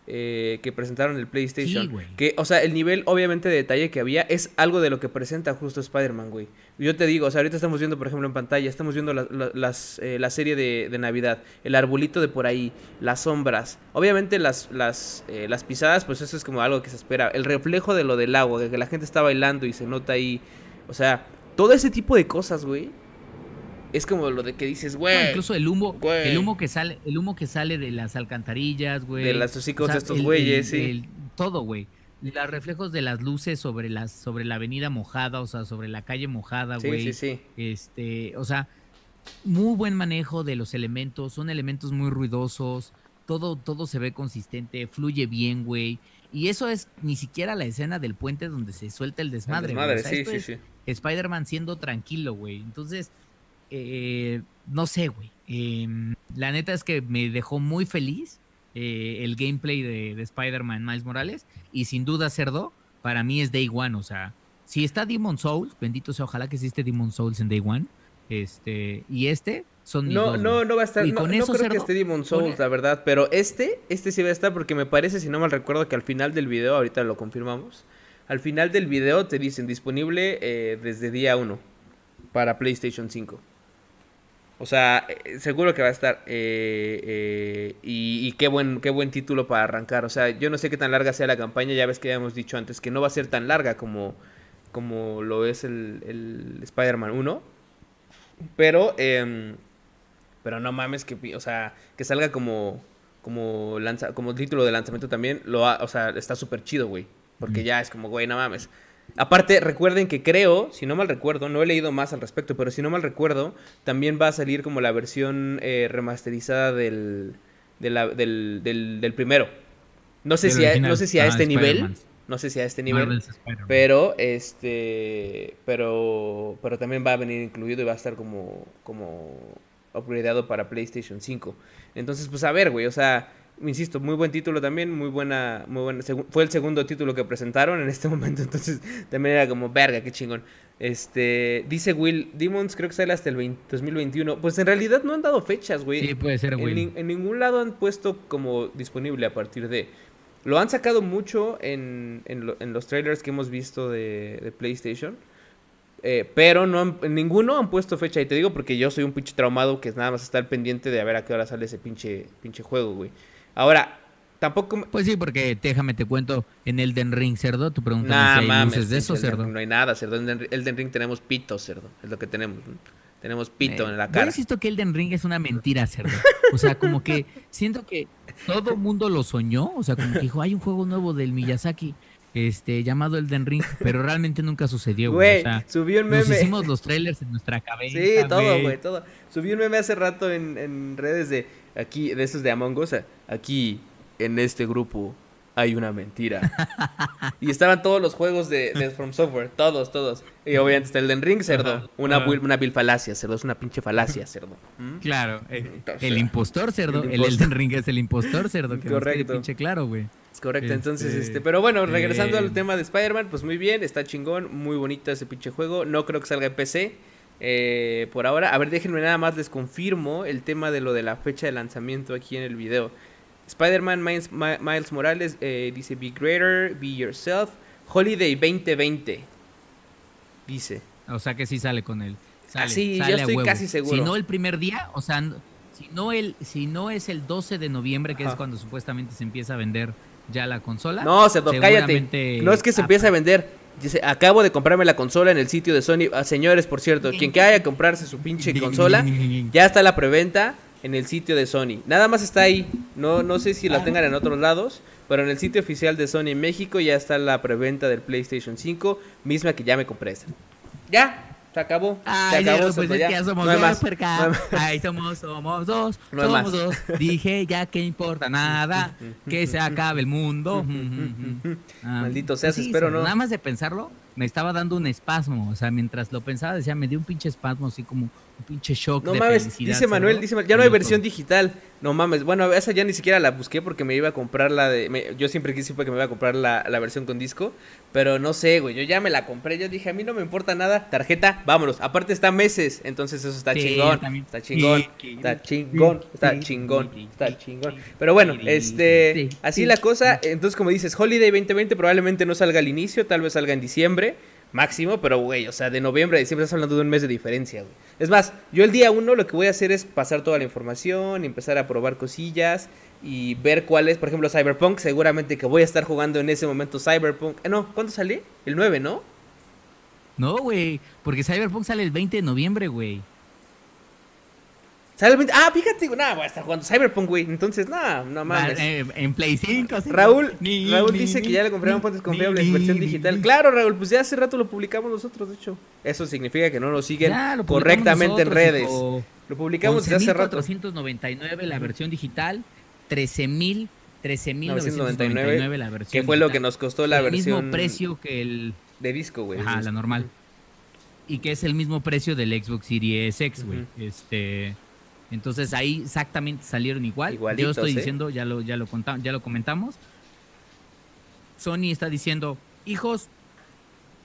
Eh, que presentaron el PlayStation. que, o sea, el nivel obviamente de detalle que había es algo de lo que presenta justo Spider-Man, güey. Yo te digo, o sea, ahorita estamos viendo, por ejemplo, en pantalla, estamos viendo la, las, eh, la serie de, de, Navidad, el arbolito de por ahí, las sombras. Obviamente las, las, eh, las pisadas, pues eso es como algo que se espera. El reflejo de lo del agua, de que la gente está bailando y se nota ahí. O sea, todo ese tipo de cosas, güey es como lo de que dices, güey. incluso el humo, el humo que sale, el humo que sale de las alcantarillas, güey. De las hocicos de estos güeyes, sí. todo, güey. Los reflejos de las luces sobre las, sobre la avenida mojada, o sea, sobre la calle mojada, güey. Sí, sí, sí. Este, o sea, muy buen manejo de los elementos, son elementos muy ruidosos, todo, todo se ve consistente, fluye bien, güey. Y eso es ni siquiera la escena del puente donde se suelta el desmadre. El desmadre, sí, sí, sí. Spider-Man siendo tranquilo, güey. Entonces, eh, no sé, güey. Em, la neta es que me dejó muy feliz eh, el gameplay de, Spider-Man Miles Morales. Y sin duda, Cerdo, para mí es Day One. O sea, si está Demon Souls, bendito sea, ojalá que existe Demon Souls en Day One. Este, y este son No, no, no va a estar. No, no creo que esté Demon Souls, la verdad. Pero este, este sí va a estar porque me parece, si no mal recuerdo, que al final del video, ahorita lo confirmamos. Al final del video te dicen disponible eh, desde día 1 para PlayStation 5. O sea, eh, seguro que va a estar. Eh, eh, y, qué buen qué buen título para arrancar. O sea, yo no sé qué tan larga sea la campaña. Ya ves que ya hemos dicho antes que no va a ser tan larga como, como lo es el, el Spider-Man 1. Pero, em, pero no mames que, o sea, que salga como, como, lanza, como título de lanzamiento también. Lo o sea, está súper chido, güey. Porque ya es como, güey, no mames. Aparte, recuerden que creo, si no mal recuerdo, no he leído más al respecto, pero si no mal recuerdo, también va a salir como la versión eh, remasterizada del, del, del, primero. No sé, si a, no sé si a ah, este nivel. No sé si a este nivel. Pero este. Pero. Pero también va a venir incluido y va a estar como. como upgradeado para PlayStation 5. Entonces, pues a ver, güey. O sea insisto, muy buen título también, muy buena, muy buena. Fue el segundo título que presentaron en este [laughs] momento, entonces también era como, verga, qué chingón. Este, dice Will, Demons creo que sale hasta el 2021. Pues en realidad no han dado fechas, güey. Sí, puede ser, Will. En, ningún lado han puesto como disponible a partir de. Lo han sacado mucho en, en, los trailers que hemos visto de, PlayStation. Eh, pero no en ninguno han puesto fecha. Y te digo porque yo soy un pinche traumado que nada más está al pendiente de a ver a qué hora sale ese pinche, pinche juego, güey. Ahora, tampoco... Pues sí, porque déjame te cuento, en Elden Ring, cerdo, tu pregunta nah, si hay luces de eso, cerdo. No hay nada, cerdo. En Elden Ring tenemos pito, cerdo. Es lo que tenemos. Tenemos pito en la cara. Yo insisto que Elden Ring es una mentira, cerdo. [laughs] O sea, como que siento que todo el mundo lo soñó. O sea, como que dijo, hay un juego nuevo del Miyazaki este, llamado Elden Ring, pero realmente nunca sucedió, güey. O sea, subió un meme. Nos hicimos los trailers en nuestra cabeza. Sí, todo, güey, todo. Subí un meme hace rato en, en redes de aquí, de esos de Among Us, aquí en este grupo hay una mentira. [laughs] y estaban todos los juegos de, From Software, todos, todos. Y obviamente está el Den Ring, cerdo. Una, una vil falacia, cerdo. Es una pinche falacia, cerdo. ¿Mm? Claro. Eh, el, impostor, cerdo. El, Elden Ring es el impostor, cerdo. Que Correcto. pinche claro, güey. Es correcto. Entonces, este, este pero bueno, regresando al eh, tema de Spider-Man, pues muy bien, está chingón, muy bonito ese pinche juego. No creo que salga en PC. Eh, por ahora, a ver, déjenme nada más les confirmo el tema de lo de la fecha de lanzamiento aquí en el video. Spider-Man Miles, Morales eh, dice Be Greater, Be Yourself, Holiday 2020. Dice. O sea que sí sale con él. Sale, sí, yo estoy casi seguro. Si no el primer día, o sea, si no, el, si no es el 12 de noviembre, que es cuando supuestamente se empieza a vender ya la consola. No, se cállate. No es que se empiece a vender Dice, acabo de comprarme la consola en el sitio de Sony. Ah, señores, por cierto, quien que haya comprarse su pinche [laughs] consola, ya está la preventa en el sitio de Sony. Nada más está ahí. No, no sé si la tengan en otros lados, pero en el sitio oficial de Sony en México ya está la preventa del PlayStation 5, misma que ya me compré esta. Ya, se acabó. Ay, se acabó. pues es que ya somos dos, más. [laughs] Ay, somos, somos dos. somos dos. Dije ya que importa nada, [laughs] que se acabe el mundo. [laughs] Ah, Maldito seas, espero no. Nada más de pensarlo, me estaba dando un espasmo. O sea, mientras lo pensaba, decía, me dio un pinche espasmo, así como un pinche shock. No mames, dice Manuel, dice ya no hay versión digital. No mames, bueno, esa ya ni siquiera la busqué porque me iba a comprar la de. yo siempre quise que me iba a comprar la, la, versión con disco. Pero no sé, güey, yo ya me la compré. Yo dije, a mí no me importa nada. Tarjeta, vámonos. Aparte está meses, entonces eso está chingón. Está chingón. Está chingón. Está chingón. Está chingón. Pero bueno, este. Así la cosa. Entonces, como dices, Holiday 2020 probablemente no salga al inicio, tal vez salga en diciembre máximo, pero güey, o sea, de noviembre a diciembre estás hablando de un mes de diferencia, güey. Es más, yo el día uno lo que voy a hacer es pasar toda la información, empezar a probar cosillas y ver cuál es, por ejemplo, Cyberpunk, seguramente que voy a estar jugando en ese momento Cyberpunk. Eh, no, ¿cuándo sale? El 9, ¿no? No, güey, porque Cyberpunk sale el 20 de noviembre, güey. Ah, fíjate, nada, voy a estar jugando Cyberpunk, güey. Entonces, nada, no mames. Eh, en Play 5. Raúl, Raúl dice que ya le compraron fuentes confiables en versión digital. Claro, Raúl, pues ya hace rato lo publicamos nosotros, de hecho. Eso significa que no nos siguen correctamente en redes. Lo publicamos desde hace rato. 499 la versión digital, 13.000 13.999 la versión. Que fue lo que nos costó la versión. El mismo precio que el. De disco, güey. Ajá, la normal. Y que es el mismo precio del Xbox Series X, güey. Este. Entonces ahí exactamente salieron igual. Yo estoy ¿eh? diciendo, ya lo, ya lo contamos, ya lo comentamos. Sony está diciendo, hijos,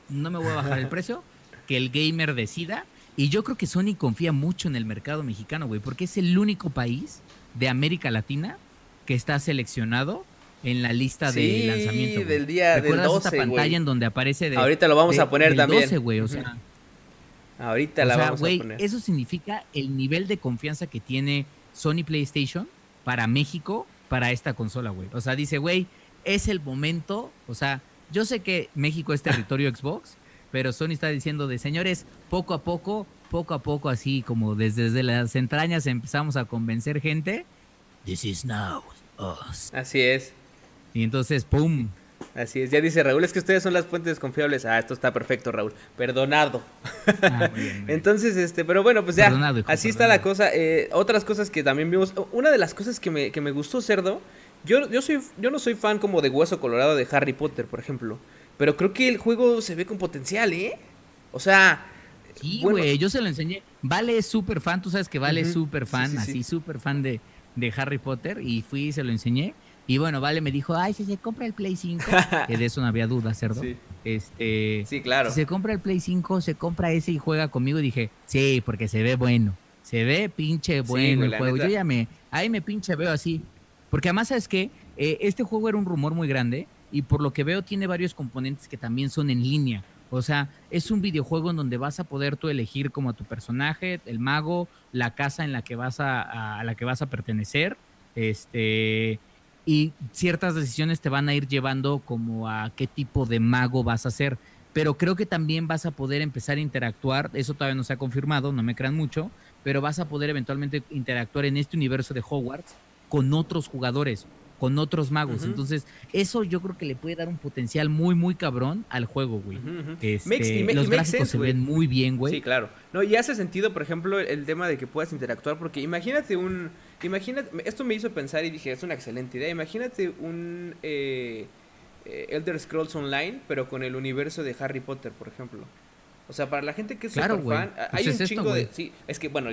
no me voy a bajar el [laughs] precio, que el gamer decida. Y yo creo que Sony confía mucho en el mercado mexicano, güey, porque es el único país de América Latina que está seleccionado en la lista de lanzamiento. del día del 12, esta pantalla en donde aparece de, Ahorita lo vamos a poner también. 12, güey, o sea, Ahorita la vamos a poner. Eso significa el nivel de confianza que tiene Sony PlayStation para México, para esta consola, güey. O sea, dice, güey, es el momento. O sea, yo sé que México es territorio [laughs] Xbox, pero Sony está diciendo de señores, poco a poco, poco a poco, así como desde, desde las entrañas empezamos a convencer gente. This is now us. Así es. Y entonces, ¡pum! Así es, ya dice Raúl, es que ustedes son las fuentes confiables. Ah, esto está perfecto, Raúl. Perdonado. Ah, [laughs] Entonces, este, pero bueno, pues ya, así está la cosa. Eh, otras cosas que también vimos. Una de las cosas que me, que me gustó, Cerdo, yo, yo, soy, yo no soy fan como de Hueso Colorado de Harry Potter, por ejemplo. Pero creo que el juego se ve con potencial, ¿eh? O sea... Sí, güey, yo se lo enseñé. Vale es súper fan, tú sabes que Vale es súper fan, así súper fan de, de Harry Potter. Y fui y se lo enseñé. Y bueno, Vale me dijo, ay, si se compra el Play 5, [laughs] que de eso no había duda, cerdo. Sí. Este, sí, claro. Si se compra el Play 5, se compra ese y juega conmigo. Y dije, sí, porque se ve bueno. Se ve pinche bueno el juego. Yo ya me, ahí me pinche veo así. Porque además, ¿sabes qué? Eh, este juego era un rumor muy grande y por lo que veo tiene varios componentes que también son en línea. O sea, es un videojuego en donde vas a poder tú elegir como a tu personaje, el mago, la casa en la que vas a, a la que vas a pertenecer, este, y ciertas decisiones te van a ir llevando como a qué tipo de mago vas a ser. Pero creo que también vas a poder empezar a interactuar, eso todavía no se ha confirmado, no me crean mucho, pero vas a poder eventualmente interactuar en este universo de Hogwarts con otros jugadores, con otros magos. Entonces, eso yo creo que le puede dar un potencial muy, muy cabrón al juego, güey. Este, los gráficos se ven muy bien, güey. Sí, claro. No, y hace sentido, por ejemplo, el tema de que puedas interactuar, porque imagínate un Imagínate, esto me hizo pensar y dije, es una excelente idea. Imagínate un eh, eh, Elder Scrolls Online, pero con el universo de Harry Potter, por ejemplo. O sea, para la gente que es claro, super fan, pues hay un chingo de. Sí, es que, bueno,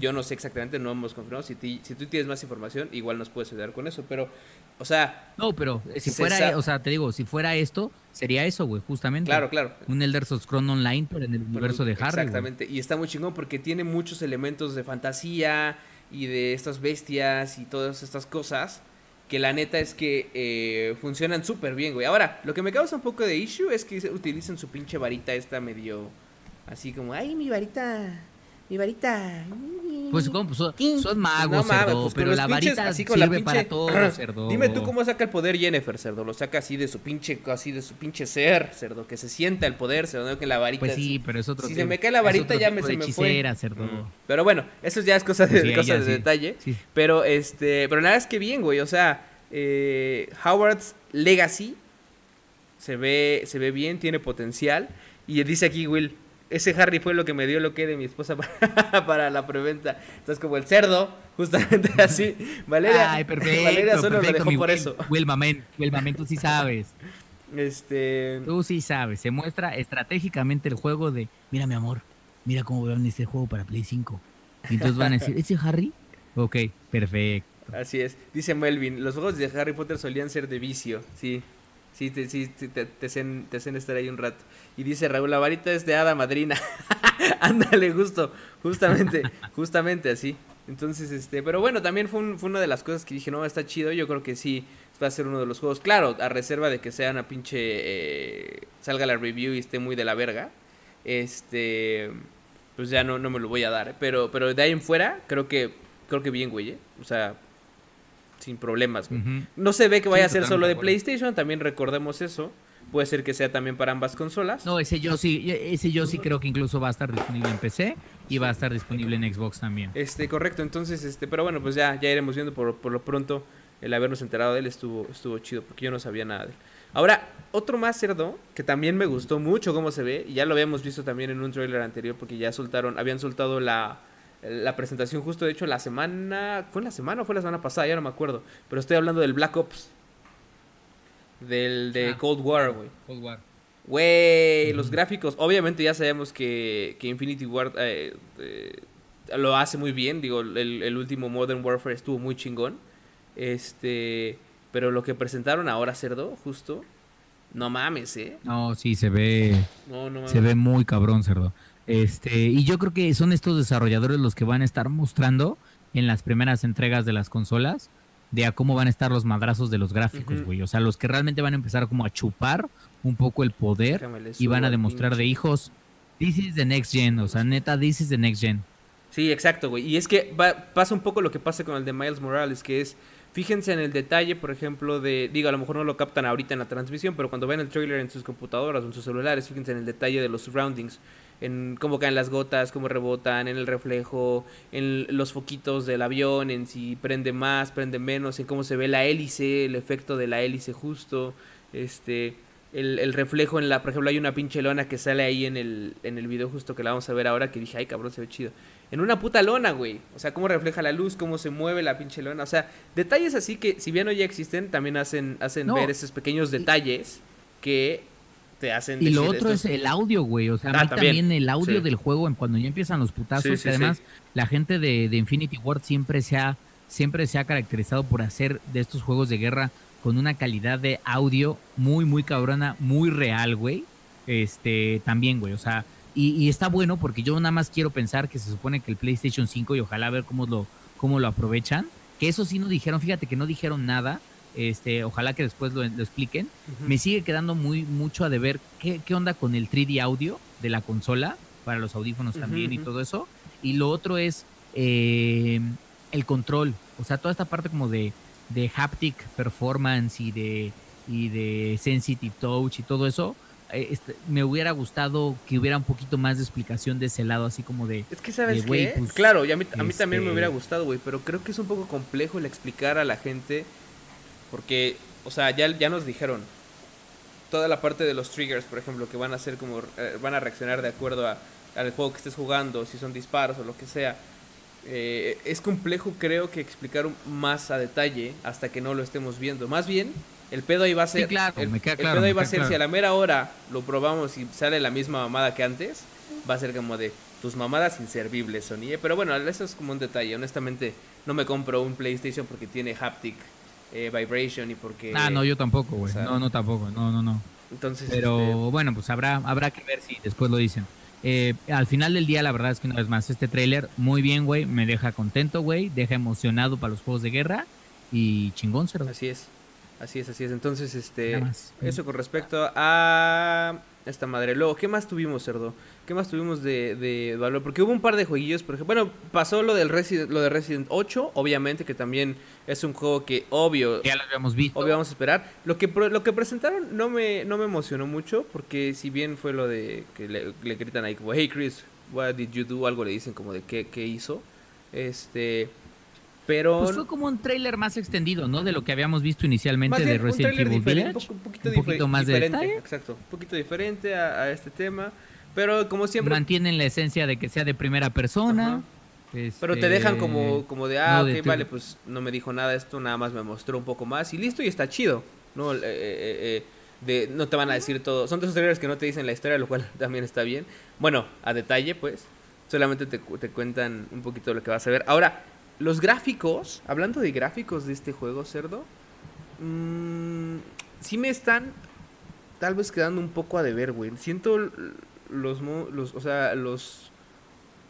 yo no sé exactamente, no hemos confirmado. Si, si tú tienes más información, igual nos puedes ayudar con eso. Pero, o sea. No, pero si fuera, o sea, te digo, si fuera esto, sería eso, güey, justamente. Claro, claro. Un Elder Scrolls Online, pero en el universo de Harry. Exactamente. Y está muy chingón porque tiene muchos elementos de fantasía y de estas bestias y todas estas cosas que la neta es que eh, funcionan súper bien, güey. Ahora, lo que me causa un poco de issue es que utilizan su pinche varita esta medio así como, ay, mi varita, mi varita. Pues, ¿cómo? Pues, son, magos, cerdo, pues, pero la varita así con sirve para todo, [clears throat] cerdo. Dime tú cómo saca el poder Jennifer, cerdo. Lo saca así de su pinche, así de su pinche ser, cerdo. Que se sienta el poder, cerdo, que la varita. Pues sí, pero es otro Si se me cae la varita ya me, se me fue. Cerdo. Mm. Pero bueno, eso ya es cosa de, de detalle. Pero, este, pero nada, es que bien, güey. O sea, eh, Howard's Legacy se ve, se ve bien, tiene potencial. Y dice aquí Will, ese Harry fue lo que me dio lo que de mi esposa [laughs] para, la preventa. Entonces, como el cerdo, justamente [laughs] así. Valeria, Ay, perfecto, Valeria solo perfecto, lo dejó por eso. Will Mamen, Will Mamen, tú sí sabes. Este. Tú sí sabes, se muestra estratégicamente el juego de, mira mi amor, mira cómo vean este juego para Play 5. Y entonces van a decir, ¿ese Harry? Ok, perfecto. Así es. Dice Melvin, los juegos de Harry Potter solían ser de vicio, sí. Sí, te, sí, te, te, hacen, te hacen estar ahí un rato. Y dice Raúl, la varita es de hada madrina. [laughs] Ándale, justo, justamente, [laughs] justamente así. Entonces, este, pero bueno, también fue, fue, una de las cosas que dije, no, está chido, yo creo que sí va a ser uno de los juegos. Claro, a reserva de que sea una pinche, eh, salga la review y esté muy de la verga. Este, pues ya no, no me lo voy a dar, ¿eh? pero, pero de ahí en fuera, creo que, creo que bien, güey, ¿eh? O sea, sin problemas, No se ve que vaya a ser solo de PlayStation, también recordemos eso. Puede ser que sea también para ambas consolas. No, ese yo sí, ese yo sí creo que incluso va a estar disponible en PC y va a estar disponible en Xbox también. Este, correcto, entonces, este, pero bueno, pues ya, ya iremos viendo por, por lo pronto el habernos enterado de él estuvo, estuvo chido, porque yo no sabía nada de él. Ahora, otro más cerdo, que también me gustó mucho cómo se ve, y ya lo habíamos visto también en un trailer anterior, porque ya soltaron, habían soltado la, la presentación justo, de hecho, la semana, ¿fue la semana o fue la semana pasada? Ya no me acuerdo, pero estoy hablando del Black Ops. Del de ah. Cold War, güey. Cold War. Güey, los gráficos, obviamente ya sabemos que, que Infinity War eh, eh, lo hace muy bien. Digo, el, último Modern Warfare estuvo muy chingón. Este, pero lo que presentaron ahora, Cerdo, justo, no mames, ¿eh? No, sí, se ve. Se ve muy cabrón, Cerdo. Este, y yo creo que son estos desarrolladores los que van a estar mostrando en las primeras entregas de las consolas de a cómo van a estar los madrazos de los gráficos, güey. O sea, los que realmente van a empezar como a chupar un poco el poder y van a demostrar de hijos, this is the next gen, o sea, neta, this is the next gen. Sí, exacto, güey. Y es que pasa un poco lo que pasa con el de Miles Morales, que es, fíjense en el detalle, por ejemplo, de, digo, a lo mejor no lo captan ahorita en la transmisión, pero cuando ven el trailer en sus computadoras o en sus celulares, fíjense en el detalle de los surroundings en cómo caen las gotas, cómo rebotan, en el reflejo, en los foquitos del avión, en si prende más, prende menos, en cómo se ve la hélice, el efecto de la hélice justo, este, el, reflejo en la, por ejemplo, hay una pinche lona que sale ahí en el, en el video justo que la vamos a ver ahora, que dije, ay cabrón, se ve chido. En una puta lona, güey. O sea, cómo refleja la luz, cómo se mueve la pinche lona. O sea, detalles así que, si bien hoy ya existen, también hacen, hacen ver esos pequeños detalles que hacen. Y lo otro es el audio, güey. O sea, a ah, mí también, el audio del juego, cuando ya empiezan los putazos, que además la gente de, Infinity Ward siempre se, ha, siempre se ha caracterizado por hacer de estos juegos de guerra con una calidad de audio muy, muy cabrona, muy real, güey. Este, también, güey. O sea, y, está bueno porque yo nada más quiero pensar que se supone que el PlayStation 5 y ojalá ver cómo lo, cómo lo aprovechan. Que eso sí no dijeron, fíjate que no dijeron nada este, ojalá que después lo, expliquen. Me sigue quedando muy mucho a deber qué, qué onda con el 3D audio de la consola, para los audífonos también y todo eso. Y lo otro es eh, el control, o sea, toda esta parte como de, de haptic performance y de, y de sensitive touch y todo eso. Eh, este, me hubiera gustado que hubiera un poquito más de explicación de ese lado, así como de... Es que, ¿sabes qué? Pues, claro, y a mí, a mí también me este hubiera gustado, güey, pero creo que es un poco complejo el explicar a la gente porque, o sea, ya, ya nos dijeron toda la parte de los triggers, por ejemplo, que van a ser como, eh, van a reaccionar de acuerdo a, al juego que estés jugando, si son disparos o lo que sea. Eh, es complejo, creo, que explicar más a detalle hasta que no lo estemos viendo. Más bien, el pedo ahí va a ser. claro, el, me queda claro, pedo ahí va a ser, si a la mera hora lo probamos y sale la misma mamada que antes, va a ser como de tus mamadas inservibles, Sony. Pero bueno, eso es como un detalle. Honestamente, no me compro un PlayStation porque tiene haptic eh, Vibration y porque... Ah, no, yo tampoco, güey. no, no, tampoco. No, no, no. Entonces... Pero este, bueno, pues habrá, habrá que ver si después lo dicen. Eh, al final del día, la verdad es que una vez más, este tráiler, muy bien, güey, me deja contento, güey, deja emocionado para los juegos de guerra y chingón, cero. Así es, así es, así es. Entonces, este, eso con respecto a esta madre. Luego, ¿qué más tuvimos, cerdo? ¿Qué más tuvimos de, de, valor? Porque hubo un par de jueguillos, por ejemplo. Bueno, pasó lo del Resident, lo de Resident 8, obviamente, que también es un juego que obvio. Ya lo habíamos visto. Obvio vamos a esperar. Lo que, lo que presentaron no me, no me emocionó mucho, porque si bien fue lo de que le, gritan ahí como, hey Chris, what did you do? Algo le dicen como de qué, qué hizo. Este. Pero... Pues fue como un trailer más extendido, ¿no? De lo que habíamos visto inicialmente de Resident Evil Village. Un, poquito, un poquito más diferente, Exacto, un poquito diferente a, a este tema. Pero como siempre. Mantienen la esencia de que sea de primera persona. Pero te dejan como, este, como de, ah, ok, vale, pues no me dijo nada esto, nada más me mostró un poco más y listo y está chido. ¿no? Eh, eh, eh, de no te van a decir todo. Son de esos trailers que no te dicen la historia, lo cual [laughs] también está bien. Bueno, a detalle, pues. Solamente te, te cuentan un poquito de lo que vas a ver. Ahora, los gráficos, hablando de gráficos de este juego, cerdo, mmm, sí me están tal vez quedando un poco a deber, güey. Siento los, los, o sea, los,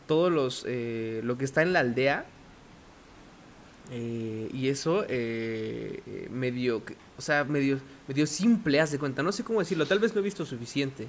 todos los, eh, lo que está en la aldea. Eh, y eso, eh, medio, o sea, medio, medio simple, haz de cuenta. No sé cómo decirlo, tal vez no he visto suficiente.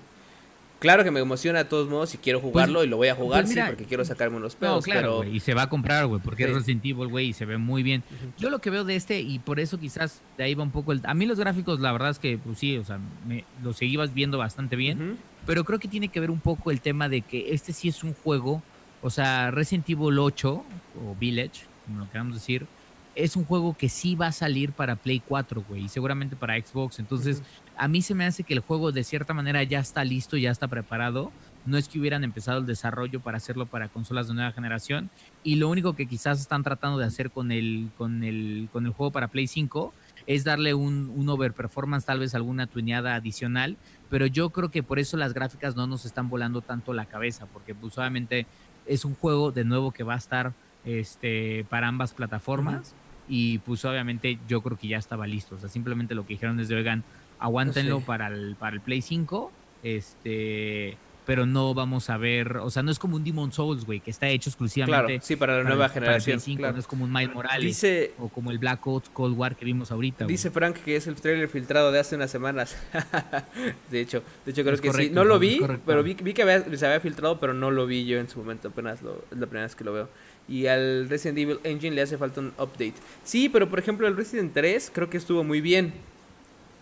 Claro que me emociona de todos modos y quiero pues, jugarlo y lo voy a jugar, pues sí, porque quiero sacarme unos pedos. No, claro, y se va a comprar, güey, porque es Resident Evil, güey, y se ve muy bien. Yo lo que veo de este, y por eso quizás de ahí va un poco el... A mí los gráficos, la verdad es que, pues sí, o sea, me, los seguibas viendo bastante bien, pero creo que tiene que ver un poco el tema de que este sí es un juego, o sea, Resident Evil 8, o Village, como lo queramos decir, es un juego que sí va a salir para Play 4, güey, y seguramente para Xbox. Entonces, a mí se me hace que el juego de cierta manera ya está listo, ya está preparado. No es que hubieran empezado el desarrollo para hacerlo para consolas de nueva generación. Y lo único que quizás están tratando de hacer con el, con el, con el juego para Play 5 es darle un, un overperformance, tal vez alguna tuneada adicional. Pero yo creo que por eso las gráficas no nos están volando tanto la cabeza, porque pues obviamente es un juego de nuevo que va a estar este, para ambas plataformas. Y pues obviamente yo creo que ya estaba listo. O sea, simplemente lo que dijeron desde, oigan, aguántenlo para, el, para el Play 5. Este, pero no vamos a ver, o sea, no es como un Demon Souls, güey, que está hecho exclusivamente claro, sí, para la nueva generación. No es como un Miles Morales o como el Black Ops Cold War que vimos ahorita. Dice Frank que es el trailer filtrado de hace unas semanas. [laughs] de hecho, de hecho creo que sí. No lo vi, pero vi, vi que se había filtrado, pero no lo vi yo en su momento, apenas lo, es la primera vez que lo veo. Y al Resident Evil Engine le hace falta un update. Sí, pero por ejemplo el Resident 3 creo que estuvo muy bien.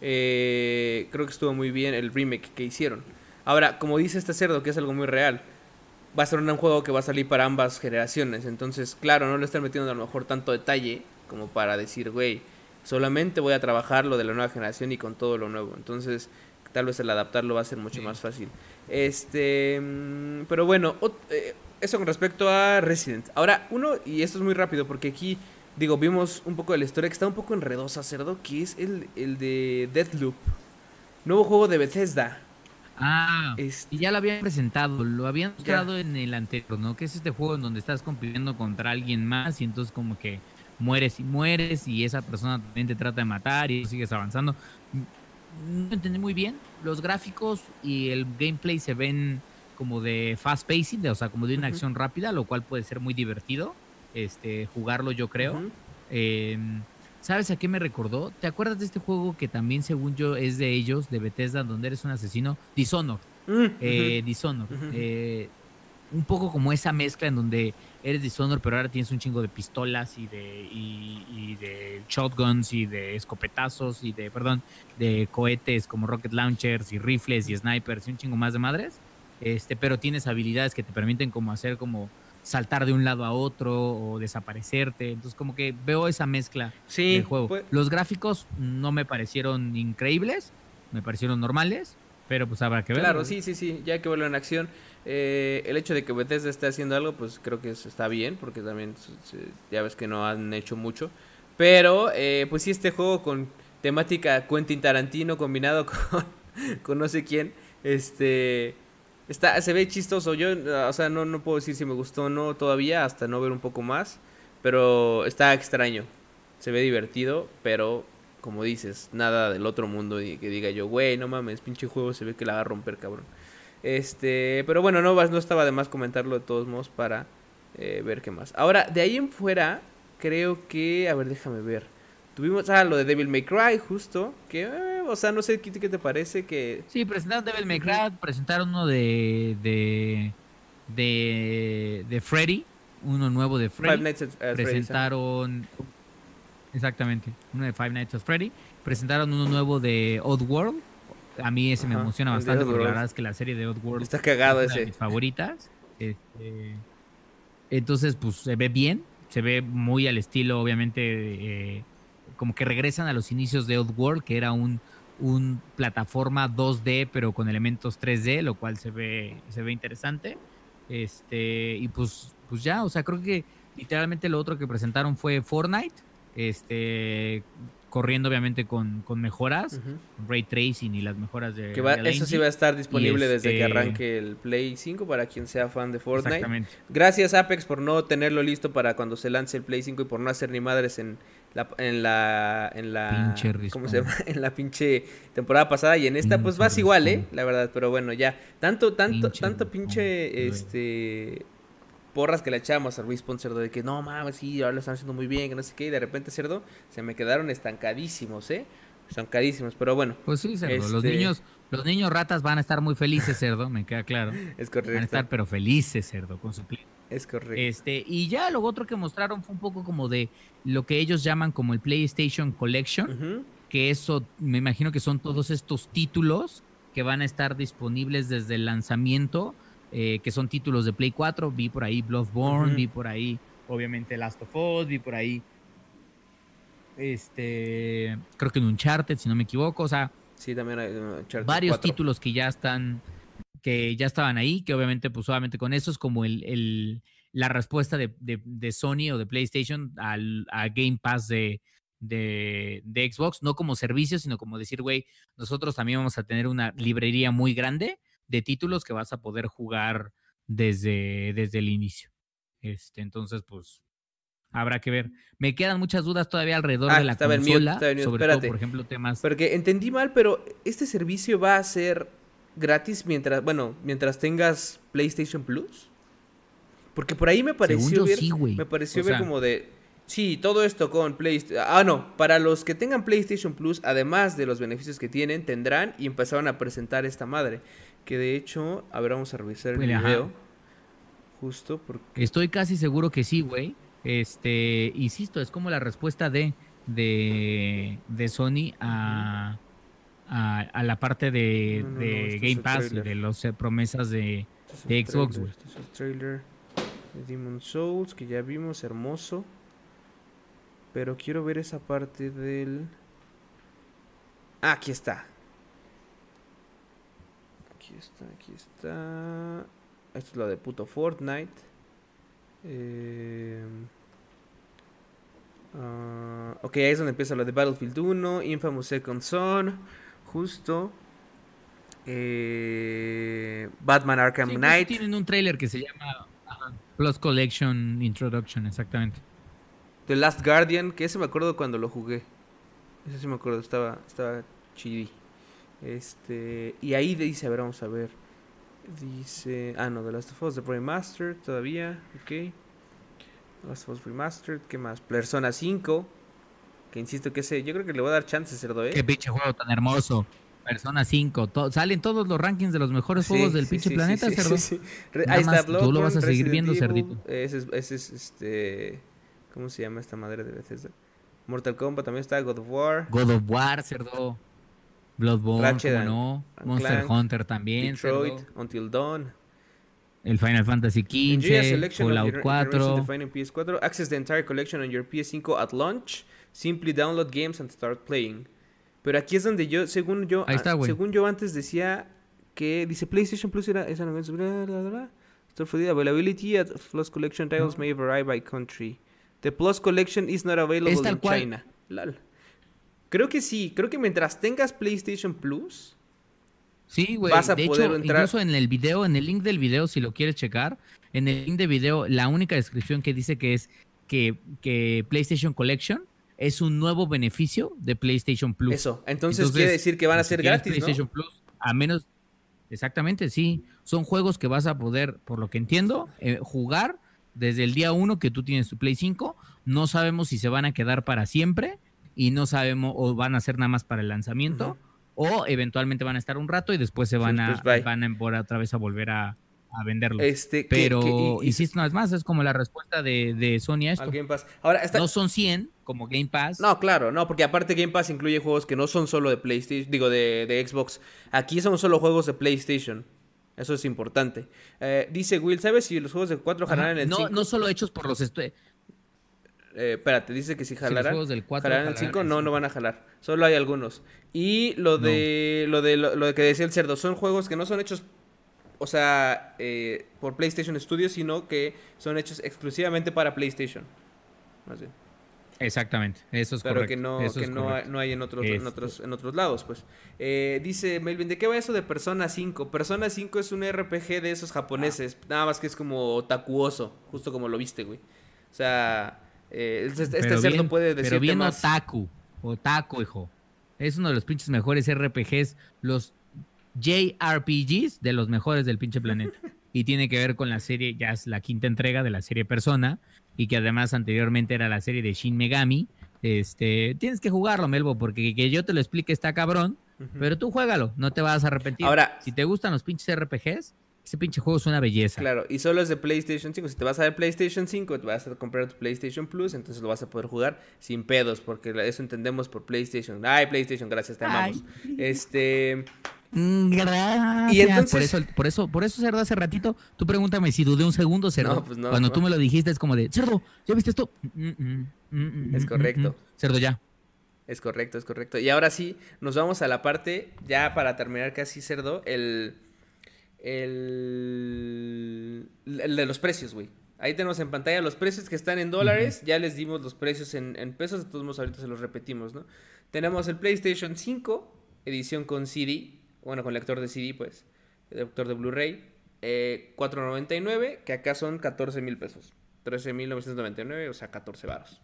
Eh, creo que estuvo muy bien el remake que hicieron. Ahora, como dice este cerdo, que es algo muy real, va a ser un juego que va a salir para ambas generaciones. Entonces, claro, no le están metiendo a lo mejor tanto detalle como para decir, güey, solamente voy a trabajar lo de la nueva generación y con todo lo nuevo. Entonces, tal vez el adaptarlo va a ser mucho más fácil. Este, mm, pero bueno, eh, eso con respecto a Resident. Ahora, uno, y esto es muy rápido porque aquí digo, vimos un poco de la historia que está un poco enredosa, cerdo, que es el, el de Deathloop. Nuevo juego de Bethesda. Ah, y ya lo habían presentado, lo habían mostrado en el anterior, ¿no? Que es este juego en donde estás compitiendo contra alguien más y entonces como que mueres y mueres y esa persona también te trata de matar y sigues avanzando. No entendí muy bien. Los gráficos y el gameplay se ven como de fast pacing, o sea, como de una acción rápida, lo cual puede ser muy divertido este, jugarlo, yo creo. Em, ¿Sabes a qué me recordó? ¿Te acuerdas de este juego que también, según yo, es de ellos, de Bethesda, donde eres un asesino? Dishonored. Mm, eh, Dishonored. Eh, un poco como esa mezcla en donde eres Dishonored, pero ahora tienes un chingo de pistolas y de, y, de shotguns y de escopetazos y de, perdón, de cohetes como rocket launchers y rifles y snipers y un chingo más de madres. Este, pero tienes habilidades que te permiten como hacer como saltar de un lado a otro o desaparecerte. Entonces, como que veo esa mezcla sí, del juego. Pues Los gráficos no me parecieron increíbles, me parecieron normales, pero pues habrá que ver. Claro, sí, sí, sí, ya que vuelvo en acción. Eh, el hecho de que Bethesda esté haciendo algo, pues creo que está bien, porque también ya ves que no han hecho mucho. Pero, eh, pues sí, este juego con temática Quentin Tarantino combinado [laughs] con, con no sé quién, este Está, se ve chistoso. Yo, o sea, no, no puedo decir si me gustó o no todavía, hasta no ver un poco más. Pero está extraño. Se ve divertido, pero como dices, nada del otro mundo que diga yo, güey, no mames, pinche juego se ve que la va a romper, cabrón. Este, pero bueno, no, no estaba de más comentarlo de todos modos para eh, ver qué más. Ahora, de ahí en fuera, creo que, a ver, déjame ver. Tuvimos, ah, lo de Devil May Cry, justo, que, eh, o sea, no sé qué, qué, te parece que... Sí, presentaron Devil May Cry, presentaron uno de, de, de, de Freddy, uno nuevo de Freddy. presentaron, exactamente, uno de Five Nights at Freddy. Presentaron uno nuevo de Odd World. A mí ese me emociona bastante porque la verdad es que la serie de Odd World está cagado es una de mis favoritas. Este, entonces, pues se ve bien, se ve muy al estilo, obviamente, eh, como que regresan a los inicios de World, que era un, un plataforma 2D, pero con elementos 3D, lo cual se ve, se ve interesante. Este, y pues, pues ya, o sea, creo que literalmente lo otro que presentaron fue Fortnite. Este, corriendo obviamente con, con mejoras, ray tracing y las mejoras de... Que eso sí va a estar disponible desde que este arranque el Play 5 para quien sea fan de Fortnite. Exactamente. Gracias Apex por no tenerlo listo para cuando se lance el Play 5 y por no hacer ni madres en la en la en la ¿cómo se llama? [laughs] en la pinche temporada pasada y en esta pues vas igual, eh, la verdad, pero bueno, ya tanto tanto tanto pinche este porras que le echamos a Respawn Cerdo de que no mames, sí, ahora lo están haciendo muy bien, que no sé qué, y de repente Cerdo se me quedaron estancadísimos, ¿eh? Estancadísimos, pero bueno. Pues sí, Cerdo, los este niños los niños ratas van a estar muy felices, Cerdo, me queda claro. [laughs] Es correcto. Van a estar pero felices, Cerdo, con su Es correcto. Este, y ya lo otro que mostraron fue un poco como de lo que ellos llaman como el PlayStation Collection, que eso me imagino que son todos estos títulos que van a estar disponibles desde el lanzamiento eh, que son títulos de Play 4. Vi por ahí Bloodborne, vi por ahí, obviamente, Last of Us, vi por ahí. Este. Creo que en Uncharted, si no me equivoco. O sea. Sí, también hay Varios títulos que ya están. Que ya estaban ahí, que obviamente, pues solamente con eso es como el, la respuesta de, de, Sony o de PlayStation al, a Game Pass de, de, de, Xbox, no como servicio, sino como decir, güey, nosotros también vamos a tener una librería muy grande de títulos que vas a poder jugar desde, desde el inicio. Este, entonces, pues, habrá que ver. Me quedan muchas dudas todavía alrededor ah, de la consola, sobre todo, por ejemplo, temas... Porque entendí mal, pero este servicio va a ser gratis mientras, bueno, mientras tengas PlayStation Plus. Porque por ahí me pareció ver, me pareció ver como de sí, todo esto con PlayStation. Ah, no, para los que tengan PlayStation Plus, además de los beneficios que tienen, tendrán y empezaron a presentar esta madre. Que de hecho, a ver, vamos a revisar el video. Justo porque. Estoy casi seguro que sí, güey. Este, insisto, es como la respuesta de, de, de Sony a, a, la parte de, de este Game Pass, de las eh, promesas de, de Xbox, güey. Este es el trailer de Demon Souls que ya vimos, hermoso. Pero quiero ver esa parte del. Ah, aquí está. Aquí está, aquí está. Esto es lo de puto Fortnite. Eh, uh, ok, ahí es donde empieza lo de Battlefield 1, Infamous Second Son, justo. Eh, Batman Arkham sí, Knight. Tienen un trailer que se llama Plus Collection Introduction, exactamente. The Last Guardian, que ese me acuerdo cuando lo jugué. Ese sí me acuerdo, estaba, estaba chidi. Este, y ahí dice, a ver, vamos a ver. Dice, ah, no, The Last of Us, The Remastered, todavía, ok. The Last of Us Remastered, ¿qué más? Persona 5, que insisto que ese, yo creo que le voy a dar chance, cerdo, ¿eh? Qué pinche juego tan hermoso. Persona 5, salen todos los rankings de los mejores juegos del pinche planeta, cerdo. Ahí está Tú lo vas a seguir viendo, cerdito. Ese es, ese es, este, ¿cómo se llama esta madre de Bethesda? Mortal Kombat también está, God of War. God of War, cerdo. Bloodborne, no. Monster Hunter también. Detroit, Until Dawn. El Final Fantasy XV, Fallout 4. PS4. Access the entire collection on your PS5 at launch. Simply download games and start playing. Pero aquí es donde yo, según yo, según yo antes decía que dice PlayStation Plus era esa no Availability at Plus Collection titles may vary by country. The Plus Collection is not available in China. Lal. Creo que sí, creo que mientras tengas PlayStation Plus, sí, güey. Vas a de poder hecho, entrar. Incluso en el video, en el link del video, si lo quieres checar, en el link de video, la única descripción que dice que es que, que PlayStation Collection es un nuevo beneficio de PlayStation Plus. Eso, entonces, quiere decir que van a ser gratis, PlayStation Plus, a menos, exactamente, sí. Son juegos que vas a poder, por lo que entiendo, eh, jugar desde el día uno que tú tienes tu Play 5. No sabemos si se van a quedar para siempre y no sabemos o van a ser nada más para el lanzamiento o eventualmente van a estar un rato y después se van a pues, van a otra vez a volver a, a venderlo. Este, Pero insisto una vez más, es como la respuesta de, de Sony a esto. Game Pass. Ahora, No son 100 como Game Pass. No, claro, no, porque aparte Game Pass incluye juegos que no son solo de PlayStation, digo, de, de Xbox. Aquí son solo juegos de PlayStation. Eso es importante. Eh, dice Will, ¿sabes si los juegos de 4 jalarán el no, No solo hechos por los... Eh, espérate, dice que si jalarán, jalarán el 5, no, no van a jalar. Solo hay algunos. Y lo de, lo de lo, de que decía el cerdo, son juegos que no son hechos, o sea, eh, por PlayStation Studios, sino que son hechos exclusivamente para PlayStation. Más bien. Exactamente, eso es pero correcto. que no, eso que es no, hay, no hay en otros, en Este- otros, en otros lados, pues. Eh, dice Melvin, ¿de qué va eso de Persona 5? Persona 5 es un RPG de esos japoneses, nada más que es como otakuoso, justo como lo viste, güey. O sea, eh, este, este Pero cerdo bien- puede Pero decirte bien más. otaku. Otaku, hijo. Es uno de los pinches mejores RPGs, los JRPGs de los mejores del pinche planeta. [laughs] y tiene que ver con la serie, ya es la quinta entrega de la serie Persona, y que además anteriormente era la serie de Shin Megami. Este, tienes que jugarlo, Melbo, porque que yo te lo explique está cabrón, pero tú juégalo, no te vas a arrepentir. Ahora- si te gustan los pinches RPGs, ese pinche juego es una belleza. Claro, y solo es de PlayStation 5. Si te vas a ver PlayStation 5, te vas a comprar tu PlayStation Plus, entonces lo vas a poder jugar sin pedos, porque eso entendemos por PlayStation. Ay, PlayStation, gracias, te amamos. Este, Gracias. Y entonces- Por eso, por eso, por eso, Cerdo, hace ratito, tú pregúntame si dudé un segundo, Cerdo. No, pues no, Cuando no. tú me lo dijiste, es como de, Cerdo, ¿ya viste esto? Mm, mm, mm, mm, Es mm, correcto. mm, mm. Cerdo, ya. Es correcto, es correcto. Y ahora sí, nos vamos a la parte, ya para terminar casi cerdo, el. El. El de los precios, güey. Ahí tenemos en pantalla los precios que están en dólares. Ya les dimos los precios en, en pesos, de todos modos ahorita se los repetimos, ¿no? Tenemos el PlayStation 5, edición con CD, bueno, con lector de CD, pues, lector de Blu-ray, eh, 4.99, que acá son 14 mil pesos. 13.999, o sea, 14 varos.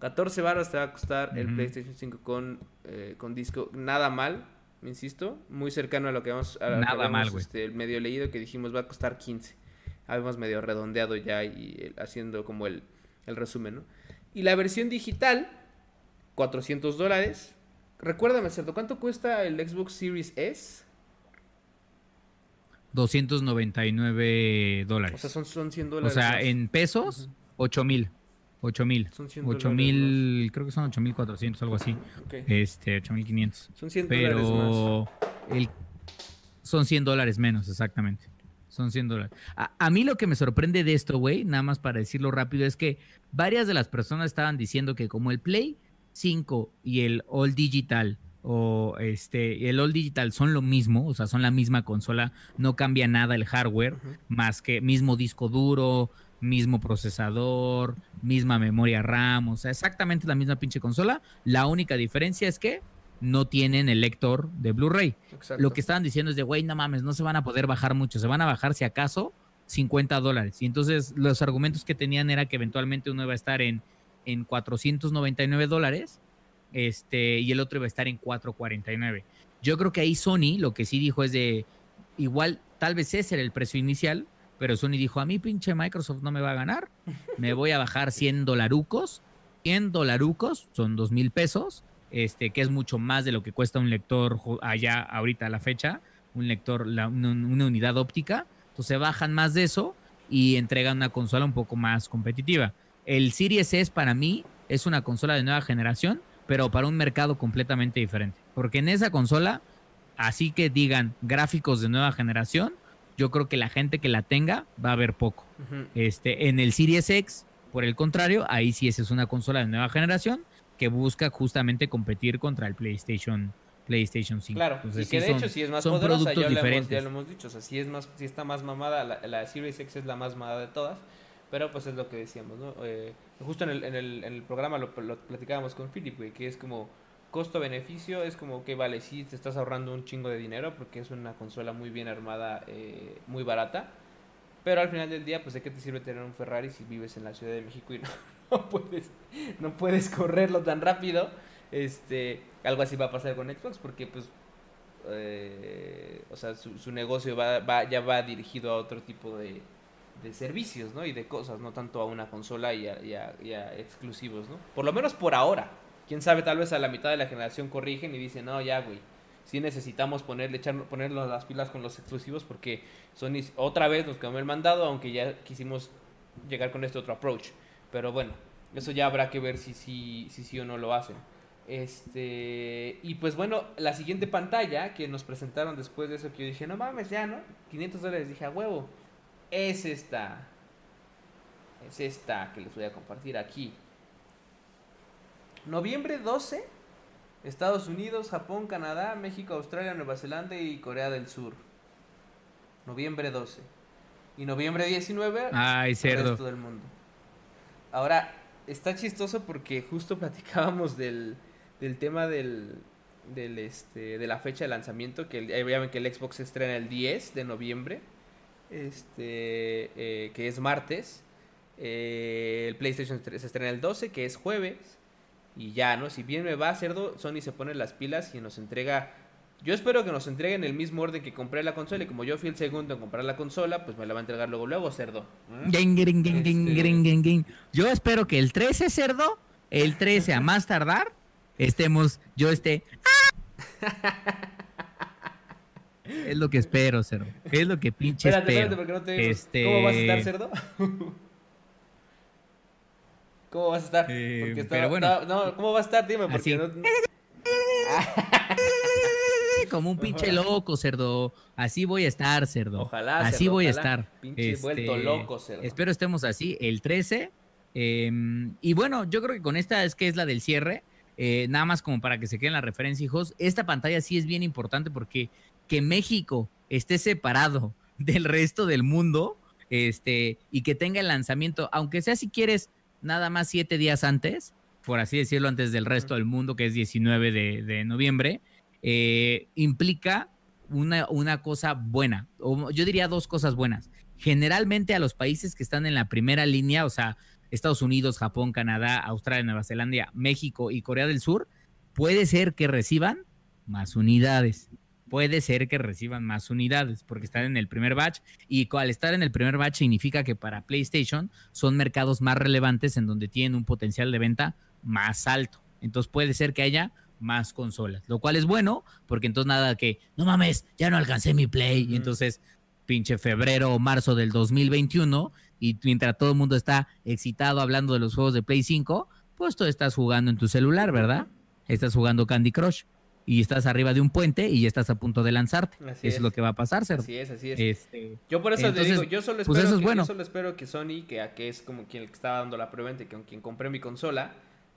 14 varos te va a costar el. PlayStation 5 con, eh, con disco. Nada mal, insisto. Muy cercano a lo que vamos a que Nada mal, güey. este, medio leído que dijimos va a costar 15. Habíamos medio redondeado ya y eh, haciendo como el, el resumen, ¿no? Y la versión digital, 400 dólares. Recuérdame, Cerdo, ¿cuánto cuesta el Xbox Series S? 299 O dólares. sea, son, son 100 O dólares. sea, más. en pesos, 8 mil. 8 mil. Son 100 8 mil, creo que son 8 mil 400, algo así. Ok. Este, 8 mil 500. Son 100 dólares más. Pero el, son 100 dólares menos, exactamente. Son 100 dólares. A, a mí lo que me sorprende de esto, güey, nada más para decirlo rápido, es que varias de las personas estaban diciendo que como el Play 5 y el All Digital o este el All Digital son lo mismo, o sea, son la misma consola, no cambia nada el hardware, más que mismo disco duro, mismo procesador, misma memoria RAM, o sea, exactamente la misma pinche consola. La única diferencia es que no tienen el lector de Blu-ray. Lo que estaban diciendo es de, güey, no mames, no se van a poder bajar mucho, se van a bajar si acaso 50 dólares. Y entonces los argumentos que tenían era que eventualmente uno iba a estar en, en 499 dólares este, y el otro iba a estar en 449. Yo creo que ahí Sony lo que sí dijo es de, igual, tal vez ese era el precio inicial, pero Sony dijo, a mí pinche Microsoft no me va a ganar, me [laughs] voy a bajar 100 dolarucos, 100 dolarucos, son 2 mil pesos, este, que es mucho más de lo que cuesta un lector allá ahorita a la fecha, un lector, la- una, una unidad óptica, entonces bajan más de eso y entregan una consola un poco más competitiva. El Series S para mí es una consola de nueva generación, pero para un mercado completamente diferente, porque en esa consola, así que digan gráficos de nueva generación, yo creo que la gente que la tenga va a ver poco. Este, en el Series X, por el contrario, ahí sí esa es una consola de nueva generación que busca justamente competir contra el PlayStation, PlayStation 5. Claro, Entonces, y que sí de son- hecho sí es más son poderosa, productos ya lo, hemos, diferentes. ya lo hemos dicho, o sea, sí, es más, sí está más mamada, la, la Series X es la más mamada de todas, pero pues es lo que decíamos, ¿no? Eh, justo en el, en, el, en el programa lo, platicábamos con Philip, que es como costo-beneficio, es como que vale, sí te estás ahorrando un chingo de dinero porque es una consola muy bien armada, eh, muy barata, pero al final del día, pues de qué te sirve tener un Ferrari si vives en la Ciudad de México y no, [laughs] no puedes, no puedes correrlo tan rápido. Este, algo así va a pasar con Xbox porque pues eh, o sea, su, su negocio va, va- ya va dirigido a otro tipo de, de servicios, ¿no? Y de cosas, no tanto a una consola y a, y a- y a exclusivos, ¿no? Por lo menos por ahora. Quién sabe, tal vez a la mitad de la generación corrigen y dicen, no, ya, güey. Sí necesitamos ponerle, echar, ponernos las pilas con los exclusivos porque Sony otra vez nos quedó el mandado, aunque ya quisimos llegar con este otro approach. Pero bueno, eso ya habrá que ver si sí si, sí o no lo hacen. Este, y pues bueno, la siguiente pantalla que nos presentaron después de eso, que yo dije, no mames, ya, ¿no? 500 dólares, dije, a huevo, es esta. Es esta que les voy a compartir aquí. Noviembre 12, Estados Unidos, Japón, Canadá, México, Australia, Nueva Zelanda y Corea del Sur. Noviembre 12. Y noviembre 19, Ay, el cerdo. resto del mundo. Ahora, está chistoso porque justo [laughs] platicábamos del, del tema del, del este, de la fecha de lanzamiento, que ya que el Xbox se estrena el 10 de noviembre, este, eh, que es martes. Eh, el PlayStation se estrena el 12, que es jueves. Y ya, ¿no? Si bien me va, cerdo, Sony se pone las pilas y nos entrega yo espero que nos entreguen el mismo orden que compré la consola y como yo fui el segundo en comprar la consola, pues me la va a entregar luego, luego, cerdo. Este. Yo espero que el 13, cerdo, el 13 a [laughs] más tardar, estemos, yo esté... [laughs] es lo que espero, cerdo. Es lo que pinche espero. Este... ¿Cómo vas a estar, cerdo? [laughs] ¿Cómo vas a estar? Eh, porque está, pero bueno, no, ¿cómo vas a estar? Dime, porque no... [laughs] como un pinche loco, cerdo. Así voy a estar, cerdo. Ojalá. Así voy a estar. Pinche vuelto este, loco, cerdo. Espero estemos así el 13. Em, y bueno, yo creo que con esta es que es la del cierre. Eh, nada más como para que se queden la referencia, hijos. Esta pantalla sí es bien importante porque que México esté separado [laughs] del resto del mundo este, y que tenga el lanzamiento, aunque sea si quieres nada más siete días antes, por así decirlo, antes del resto del mundo, que es 19 de, de noviembre, eh, implica una, una cosa buena, o yo diría dos cosas buenas. Generalmente a los países que están en la primera línea, o sea, Estados Unidos, Japón, Canadá, Australia, Nueva Zelanda, México y Corea del Sur, puede ser que reciban más unidades. Puede ser que reciban más unidades porque están en el primer batch y al estar en el primer batch significa que para PlayStation son mercados más relevantes en donde tienen un potencial de venta más alto. Entonces puede ser que haya más consolas, lo cual es bueno, porque entonces nada que, no mames, ya no alcancé mi Play, y entonces pinche febrero o marzo del 2021, y mientras todo el mundo está excitado hablando de los juegos de Play 5, pues tú estás jugando en tu celular, ¿verdad? Estás jugando Candy Crush y estás arriba de un puente y ya estás a punto de lanzarte. eso es. lo que va a pasar, Cerdo. Así es, así es. Este, yo por eso te digo, yo solo pues espero, que, bueno. yo solo espero que Sony, que, que es como quien estaba dando la preventa, que con quien compré mi consola,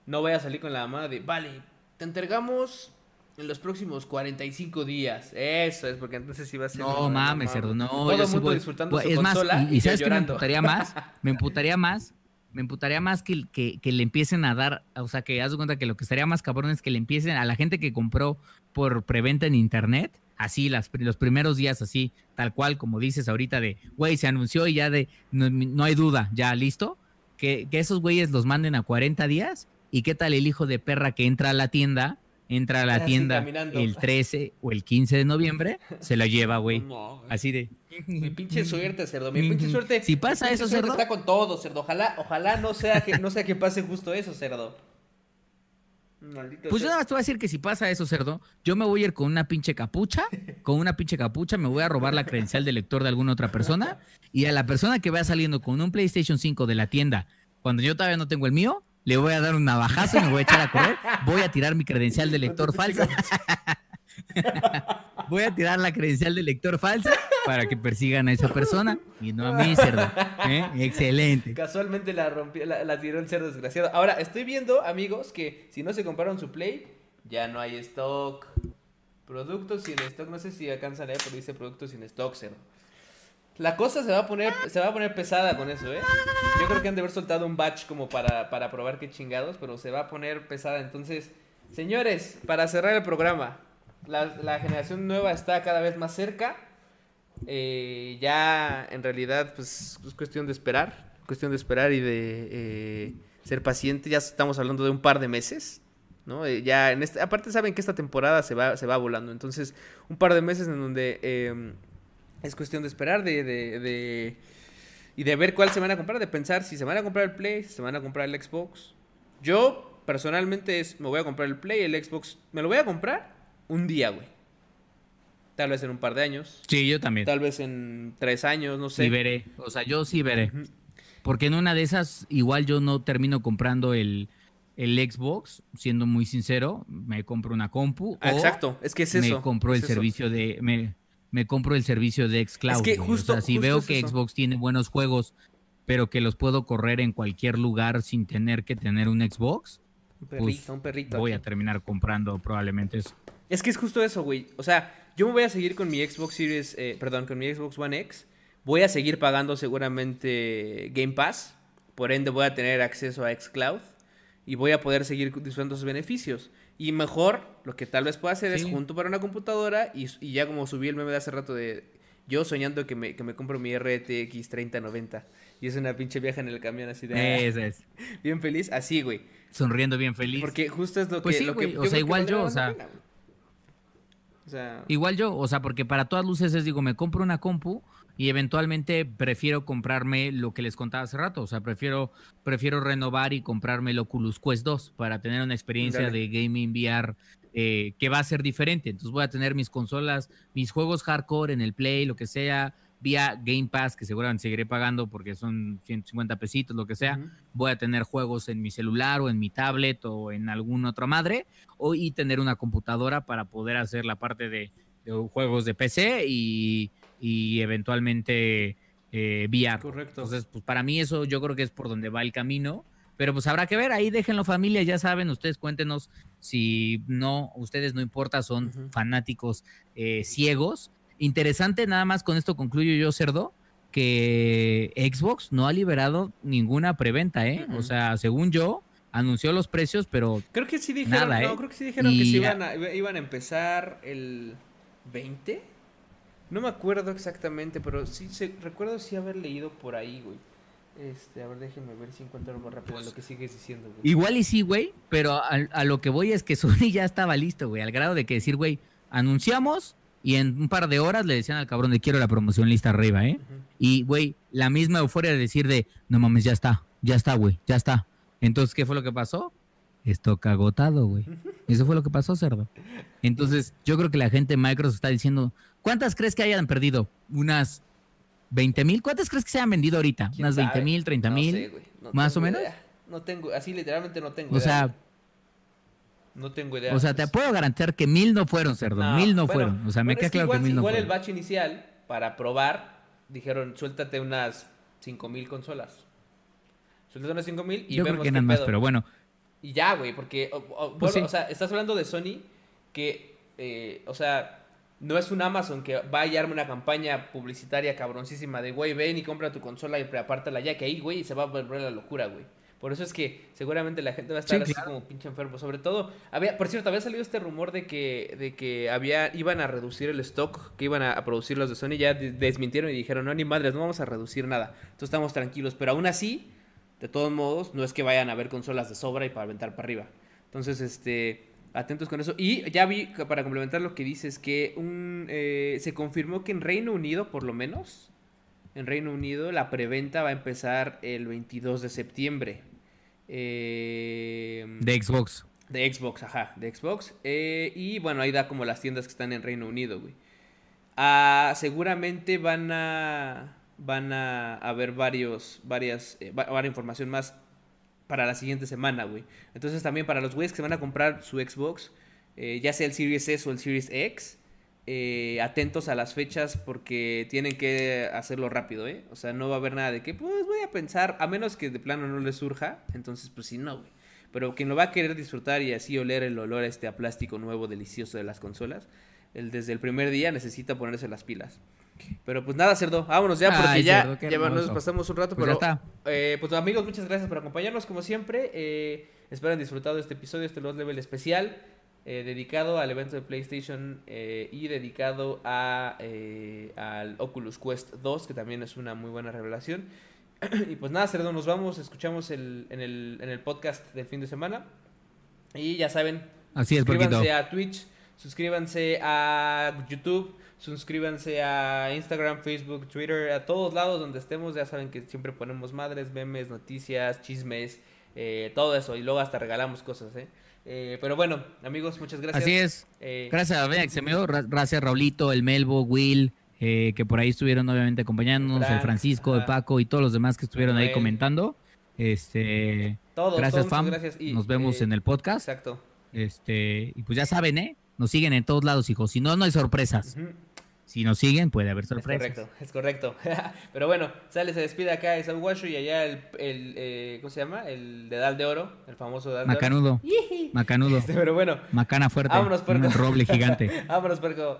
no vaya a salir con la mamá de, vale, te entregamos en los próximos 45 días. Eso es, porque entonces iba a ser. No mames, cerdo, no. Todo el mundo disfrutando su es consola más, y, sabes que [laughs] me emputaría más, me emputaría más, me emputaría más que, que, le empiecen a dar, o sea, que haz de cuenta que lo que estaría más cabrón es que le empiecen a la gente que compró por preventa en internet, así las, los primeros días, así, tal cual, como dices ahorita de, güey, se anunció y ya de, no, no hay duda, ya listo, que, que esos güeyes los manden a 40 días ¿Y qué tal el hijo de perra que entra a la tienda? Entra a la tienda el 13 o el 15 de noviembre, se la lleva, güey. Así de. Mi pinche suerte, cerdo. Mi pinche suerte. Si pasa eso, cerdo. Está con todo, cerdo. Ojalá, ojalá no sea que, no sea que pase justo eso, cerdo. pues yo nada más te voy a decir que si pasa eso, cerdo, yo me voy a ir con una pinche capucha, con una pinche capucha, me voy a robar la credencial de lector de alguna otra persona y a la persona que vaya saliendo con un PlayStation 5 de la tienda, cuando yo todavía no tengo el mío, le voy a dar un navajazo y me voy a echar a correr, voy a tirar mi credencial de lector falsa. [laughs] voy a tirar la credencial de lector falsa para que persigan a esa persona y no a mí, cerdo. ¿eh? Excelente. Casualmente la rompió, la, tiró el cerdo desgraciado. Ahora, estoy viendo, amigos, que si no se compraron su Play, ya no hay stock. Productos sin stock, no sé si alcanzan a pero dice productos sin stock, cerdo. La cosa se va a poner, se va a poner pesada con eso, ¿eh? Yo creo que han de haber soltado un batch como para, para probar qué chingados, pero se va a poner pesada. Entonces, señores, para cerrar el programa, la, generación nueva está cada vez más cerca. Eh, ya en realidad, pues es cuestión de esperar, cuestión de esperar y de eh, ser paciente. Ya estamos hablando de un par de meses, ¿no? Eh, ya en este, aparte saben que esta temporada se va, se va volando, entonces un par de meses en donde em, es cuestión de esperar, de, de, de, y de ver cuál se van a comprar, de pensar si se van a comprar el Play, si se van a comprar el Xbox. Yo, personalmente, es, me voy a comprar el Play, el Xbox, me lo voy a comprar un día, güey. Tal vez en un par de años. Sí, yo también. Tal vez en tres años, no sé. Sí veré, o sea, yo sí veré. Porque en una de esas, igual yo no termino comprando el, el Xbox, siendo muy sincero, me compro una compu. exacto, es que es eso. Me compro el servicio de me compro el servicio de Xcloud. Es que justo, o sea, si veo que Xbox tiene buenos juegos, pero que los puedo correr en cualquier lugar sin tener que tener un Xbox, un perrito, pues un perrito. Voy a terminar comprando probablemente eso. Es que es justo eso, güey. O sea, yo me voy a seguir con mi Xbox Series, eh, perdón, con mi Xbox One X. Voy a seguir pagando seguramente Game Pass por ende voy a tener acceso a xCloud y voy a poder seguir disfrutando sus beneficios. Y mejor, lo que tal vez pueda hacer es junto para una computadora y, y, ya como subí el meme de hace rato de yo soñando que me, que me compro mi RTX 3090 y es una pinche vieja en el camión así de... Ah, [laughs] es, Bien feliz, así, güey. Sonriendo bien feliz. Porque justo es lo pues que... lo que o sea, igual yo, o sea... O sea... Igual yo, o sea, porque para todas luces es, digo, me compro una compu y eventualmente prefiero comprarme lo que les contaba hace rato, o sea, prefiero, prefiero renovar y comprarme el Oculus Quest 2 para tener una experiencia de gaming VR eh, que va a ser diferente. Entonces voy a tener mis consolas, mis juegos hardcore en el Play, lo que sea, vía Game Pass, que seguramente seguiré pagando porque son 150 pesitos, lo que sea. Voy a tener juegos en mi celular o en mi tablet o en alguna otra madre, o, y tener una computadora para poder hacer la parte de juegos de PC y y eventualmente eh, VR. Correcto. Entonces, pues para mí eso yo creo que es por donde va el camino. Pero pues habrá que ver, ahí déjenlo familia, ya saben, ustedes cuéntenos si no, ustedes no importa, son fanáticos eh, ciegos. Interesante, nada más con esto concluyo yo, Cerdo, que Xbox no ha liberado ninguna preventa, ¿eh? O sea, según yo, anunció los precios, pero creo que sí dijeron, nada, no, ¿eh? creo que sí dijeron que iban a, iban a empezar el 20 no me acuerdo exactamente, pero sí recuerdo sí haber leído por ahí, güey. Este, a ver, déjenme ver si encuentro algo rápido en lo que sigues diciendo, güey. Igual y sí, güey, pero a, lo que voy es que [laughs] Sony ya estaba listo, güey, al grado de que decir, güey, anunciamos y en un par de horas le decían al cabrón de quiero la promoción lista arriba, ¿eh? Y, güey, la misma euforia de decir de, no mames, ya está, ya está, güey, ya está. Entonces, ¿qué fue lo que pasó? Stock agotado, güey. [laughs] Eso fue lo que pasó, cerdo. Entonces, yo creo que la gente de Microsoft está diciendo, ¿cuántas crees que hayan perdido? Unas 20 mil. ¿Cuántas crees que se han vendido ahorita? ¿Unas 20 mil, 30 mil? ¿Más o menos? No tengo, así literalmente no tengo o sea, no tengo idea. O sea, te puedo garantizar que mil no fueron, cerdo. mil no fueron. O sea, me queda claro que mil no fueron. Igual el batch inicial, para probar, dijeron, suéltate unas 5 mil consolas. Suéltate unas 5 mil y Yo creo que eran más, pero bueno. Y ya, güey, porque, pues o, sea, estás hablando de Sony que, eh, o sea, no es un Amazon que va a hallarme una campaña publicitaria cabroncísima de, güey, ven y compra tu consola y preapártala ya, que ahí, güey, se va a volver la locura, güey. Por eso es que seguramente la gente va a estar así como pinche enfermo. Sobre todo, había, por cierto, había salido este rumor de que, de que había, iban a reducir el stock que iban a, producir los de Sony. Ya desmintieron y dijeron, no, ni madres, no vamos a reducir nada. Entonces estamos tranquilos. Pero aún así, de todos modos, no es que vayan a haber consolas de sobra y para aventar para arriba. Entonces, este, atentos con eso. Y ya vi, para complementar lo que dices, que un, eh, se confirmó que en Reino Unido, por lo menos, en Reino Unido, la preventa va a empezar el 22 de septiembre. Eh, de Xbox. De Xbox, ajá, de Xbox. Eh, y bueno, ahí da como las tiendas que están en Reino Unido, güey. Ah, seguramente van a van a haber varios, varias, eh, varias información más para la siguiente semana, güey. Entonces también para los güeyes que se van a comprar su Xbox, eh, ya sea el Series S o el Series X, eh, atentos a las fechas porque tienen que hacerlo rápido, ¿eh? O sea, no va a haber nada de que, pues voy a pensar, a menos que de plano no les surja, entonces pues sí, no, güey. Pero quien lo va a querer disfrutar y así oler el olor a este a plástico nuevo delicioso de las consolas, el, desde el primer día necesita ponerse las pilas. Pero pues nada, cerdo, vámonos ya porque ya, ya nos pasamos un rato. Pues pero, ya está. Eh, pues amigos, muchas gracias por acompañarnos como siempre. Eh, espero hayan disfrutado de este episodio, este Lost Level especial. Eh, dedicado al evento de PlayStation eh, y dedicado a, al Oculus Quest 2, que también es una muy buena revelación. [clears throat] y pues nada, cerdo, nos vamos, escuchamos el, en, el, en el podcast del fin de semana. Y ya saben, Así es, suscríbanse a Twitch, suscríbanse a YouTube Suscríbanse a Instagram, Facebook, Twitter, a todos lados donde estemos. Ya saben que siempre ponemos madres, memes, noticias, chismes, eh, todo eso. Y luego hasta regalamos cosas, ¿eh? ¿eh? pero bueno, amigos, muchas gracias. Así es. Eh, gracias a Xemeo, gracias Raulito, el Melbo, Will, que por ahí estuvieron obviamente acompañándonos, el Francisco, el Paco y todos los demás que estuvieron ahí comentando. Este, todos, gracias, Fam. Nos vemos en el podcast. Exacto. Este, y pues ya saben, ¿eh? Nos siguen en todos lados, hijos. Si no, no hay sorpresas. Si nos siguen, puede haber sorpresas. Es correcto, es correcto. [laughs] Pero bueno, sale, se despide acá de Washu y allá el, el eh, ¿cómo se llama? El dedal de oro, el famoso dedal Macanudo. de oro. [laughs] Macanudo. Este, pero bueno. Macana fuerte. Vámonos, puerco. Un roble gigante. [laughs] Vámonos, puerco.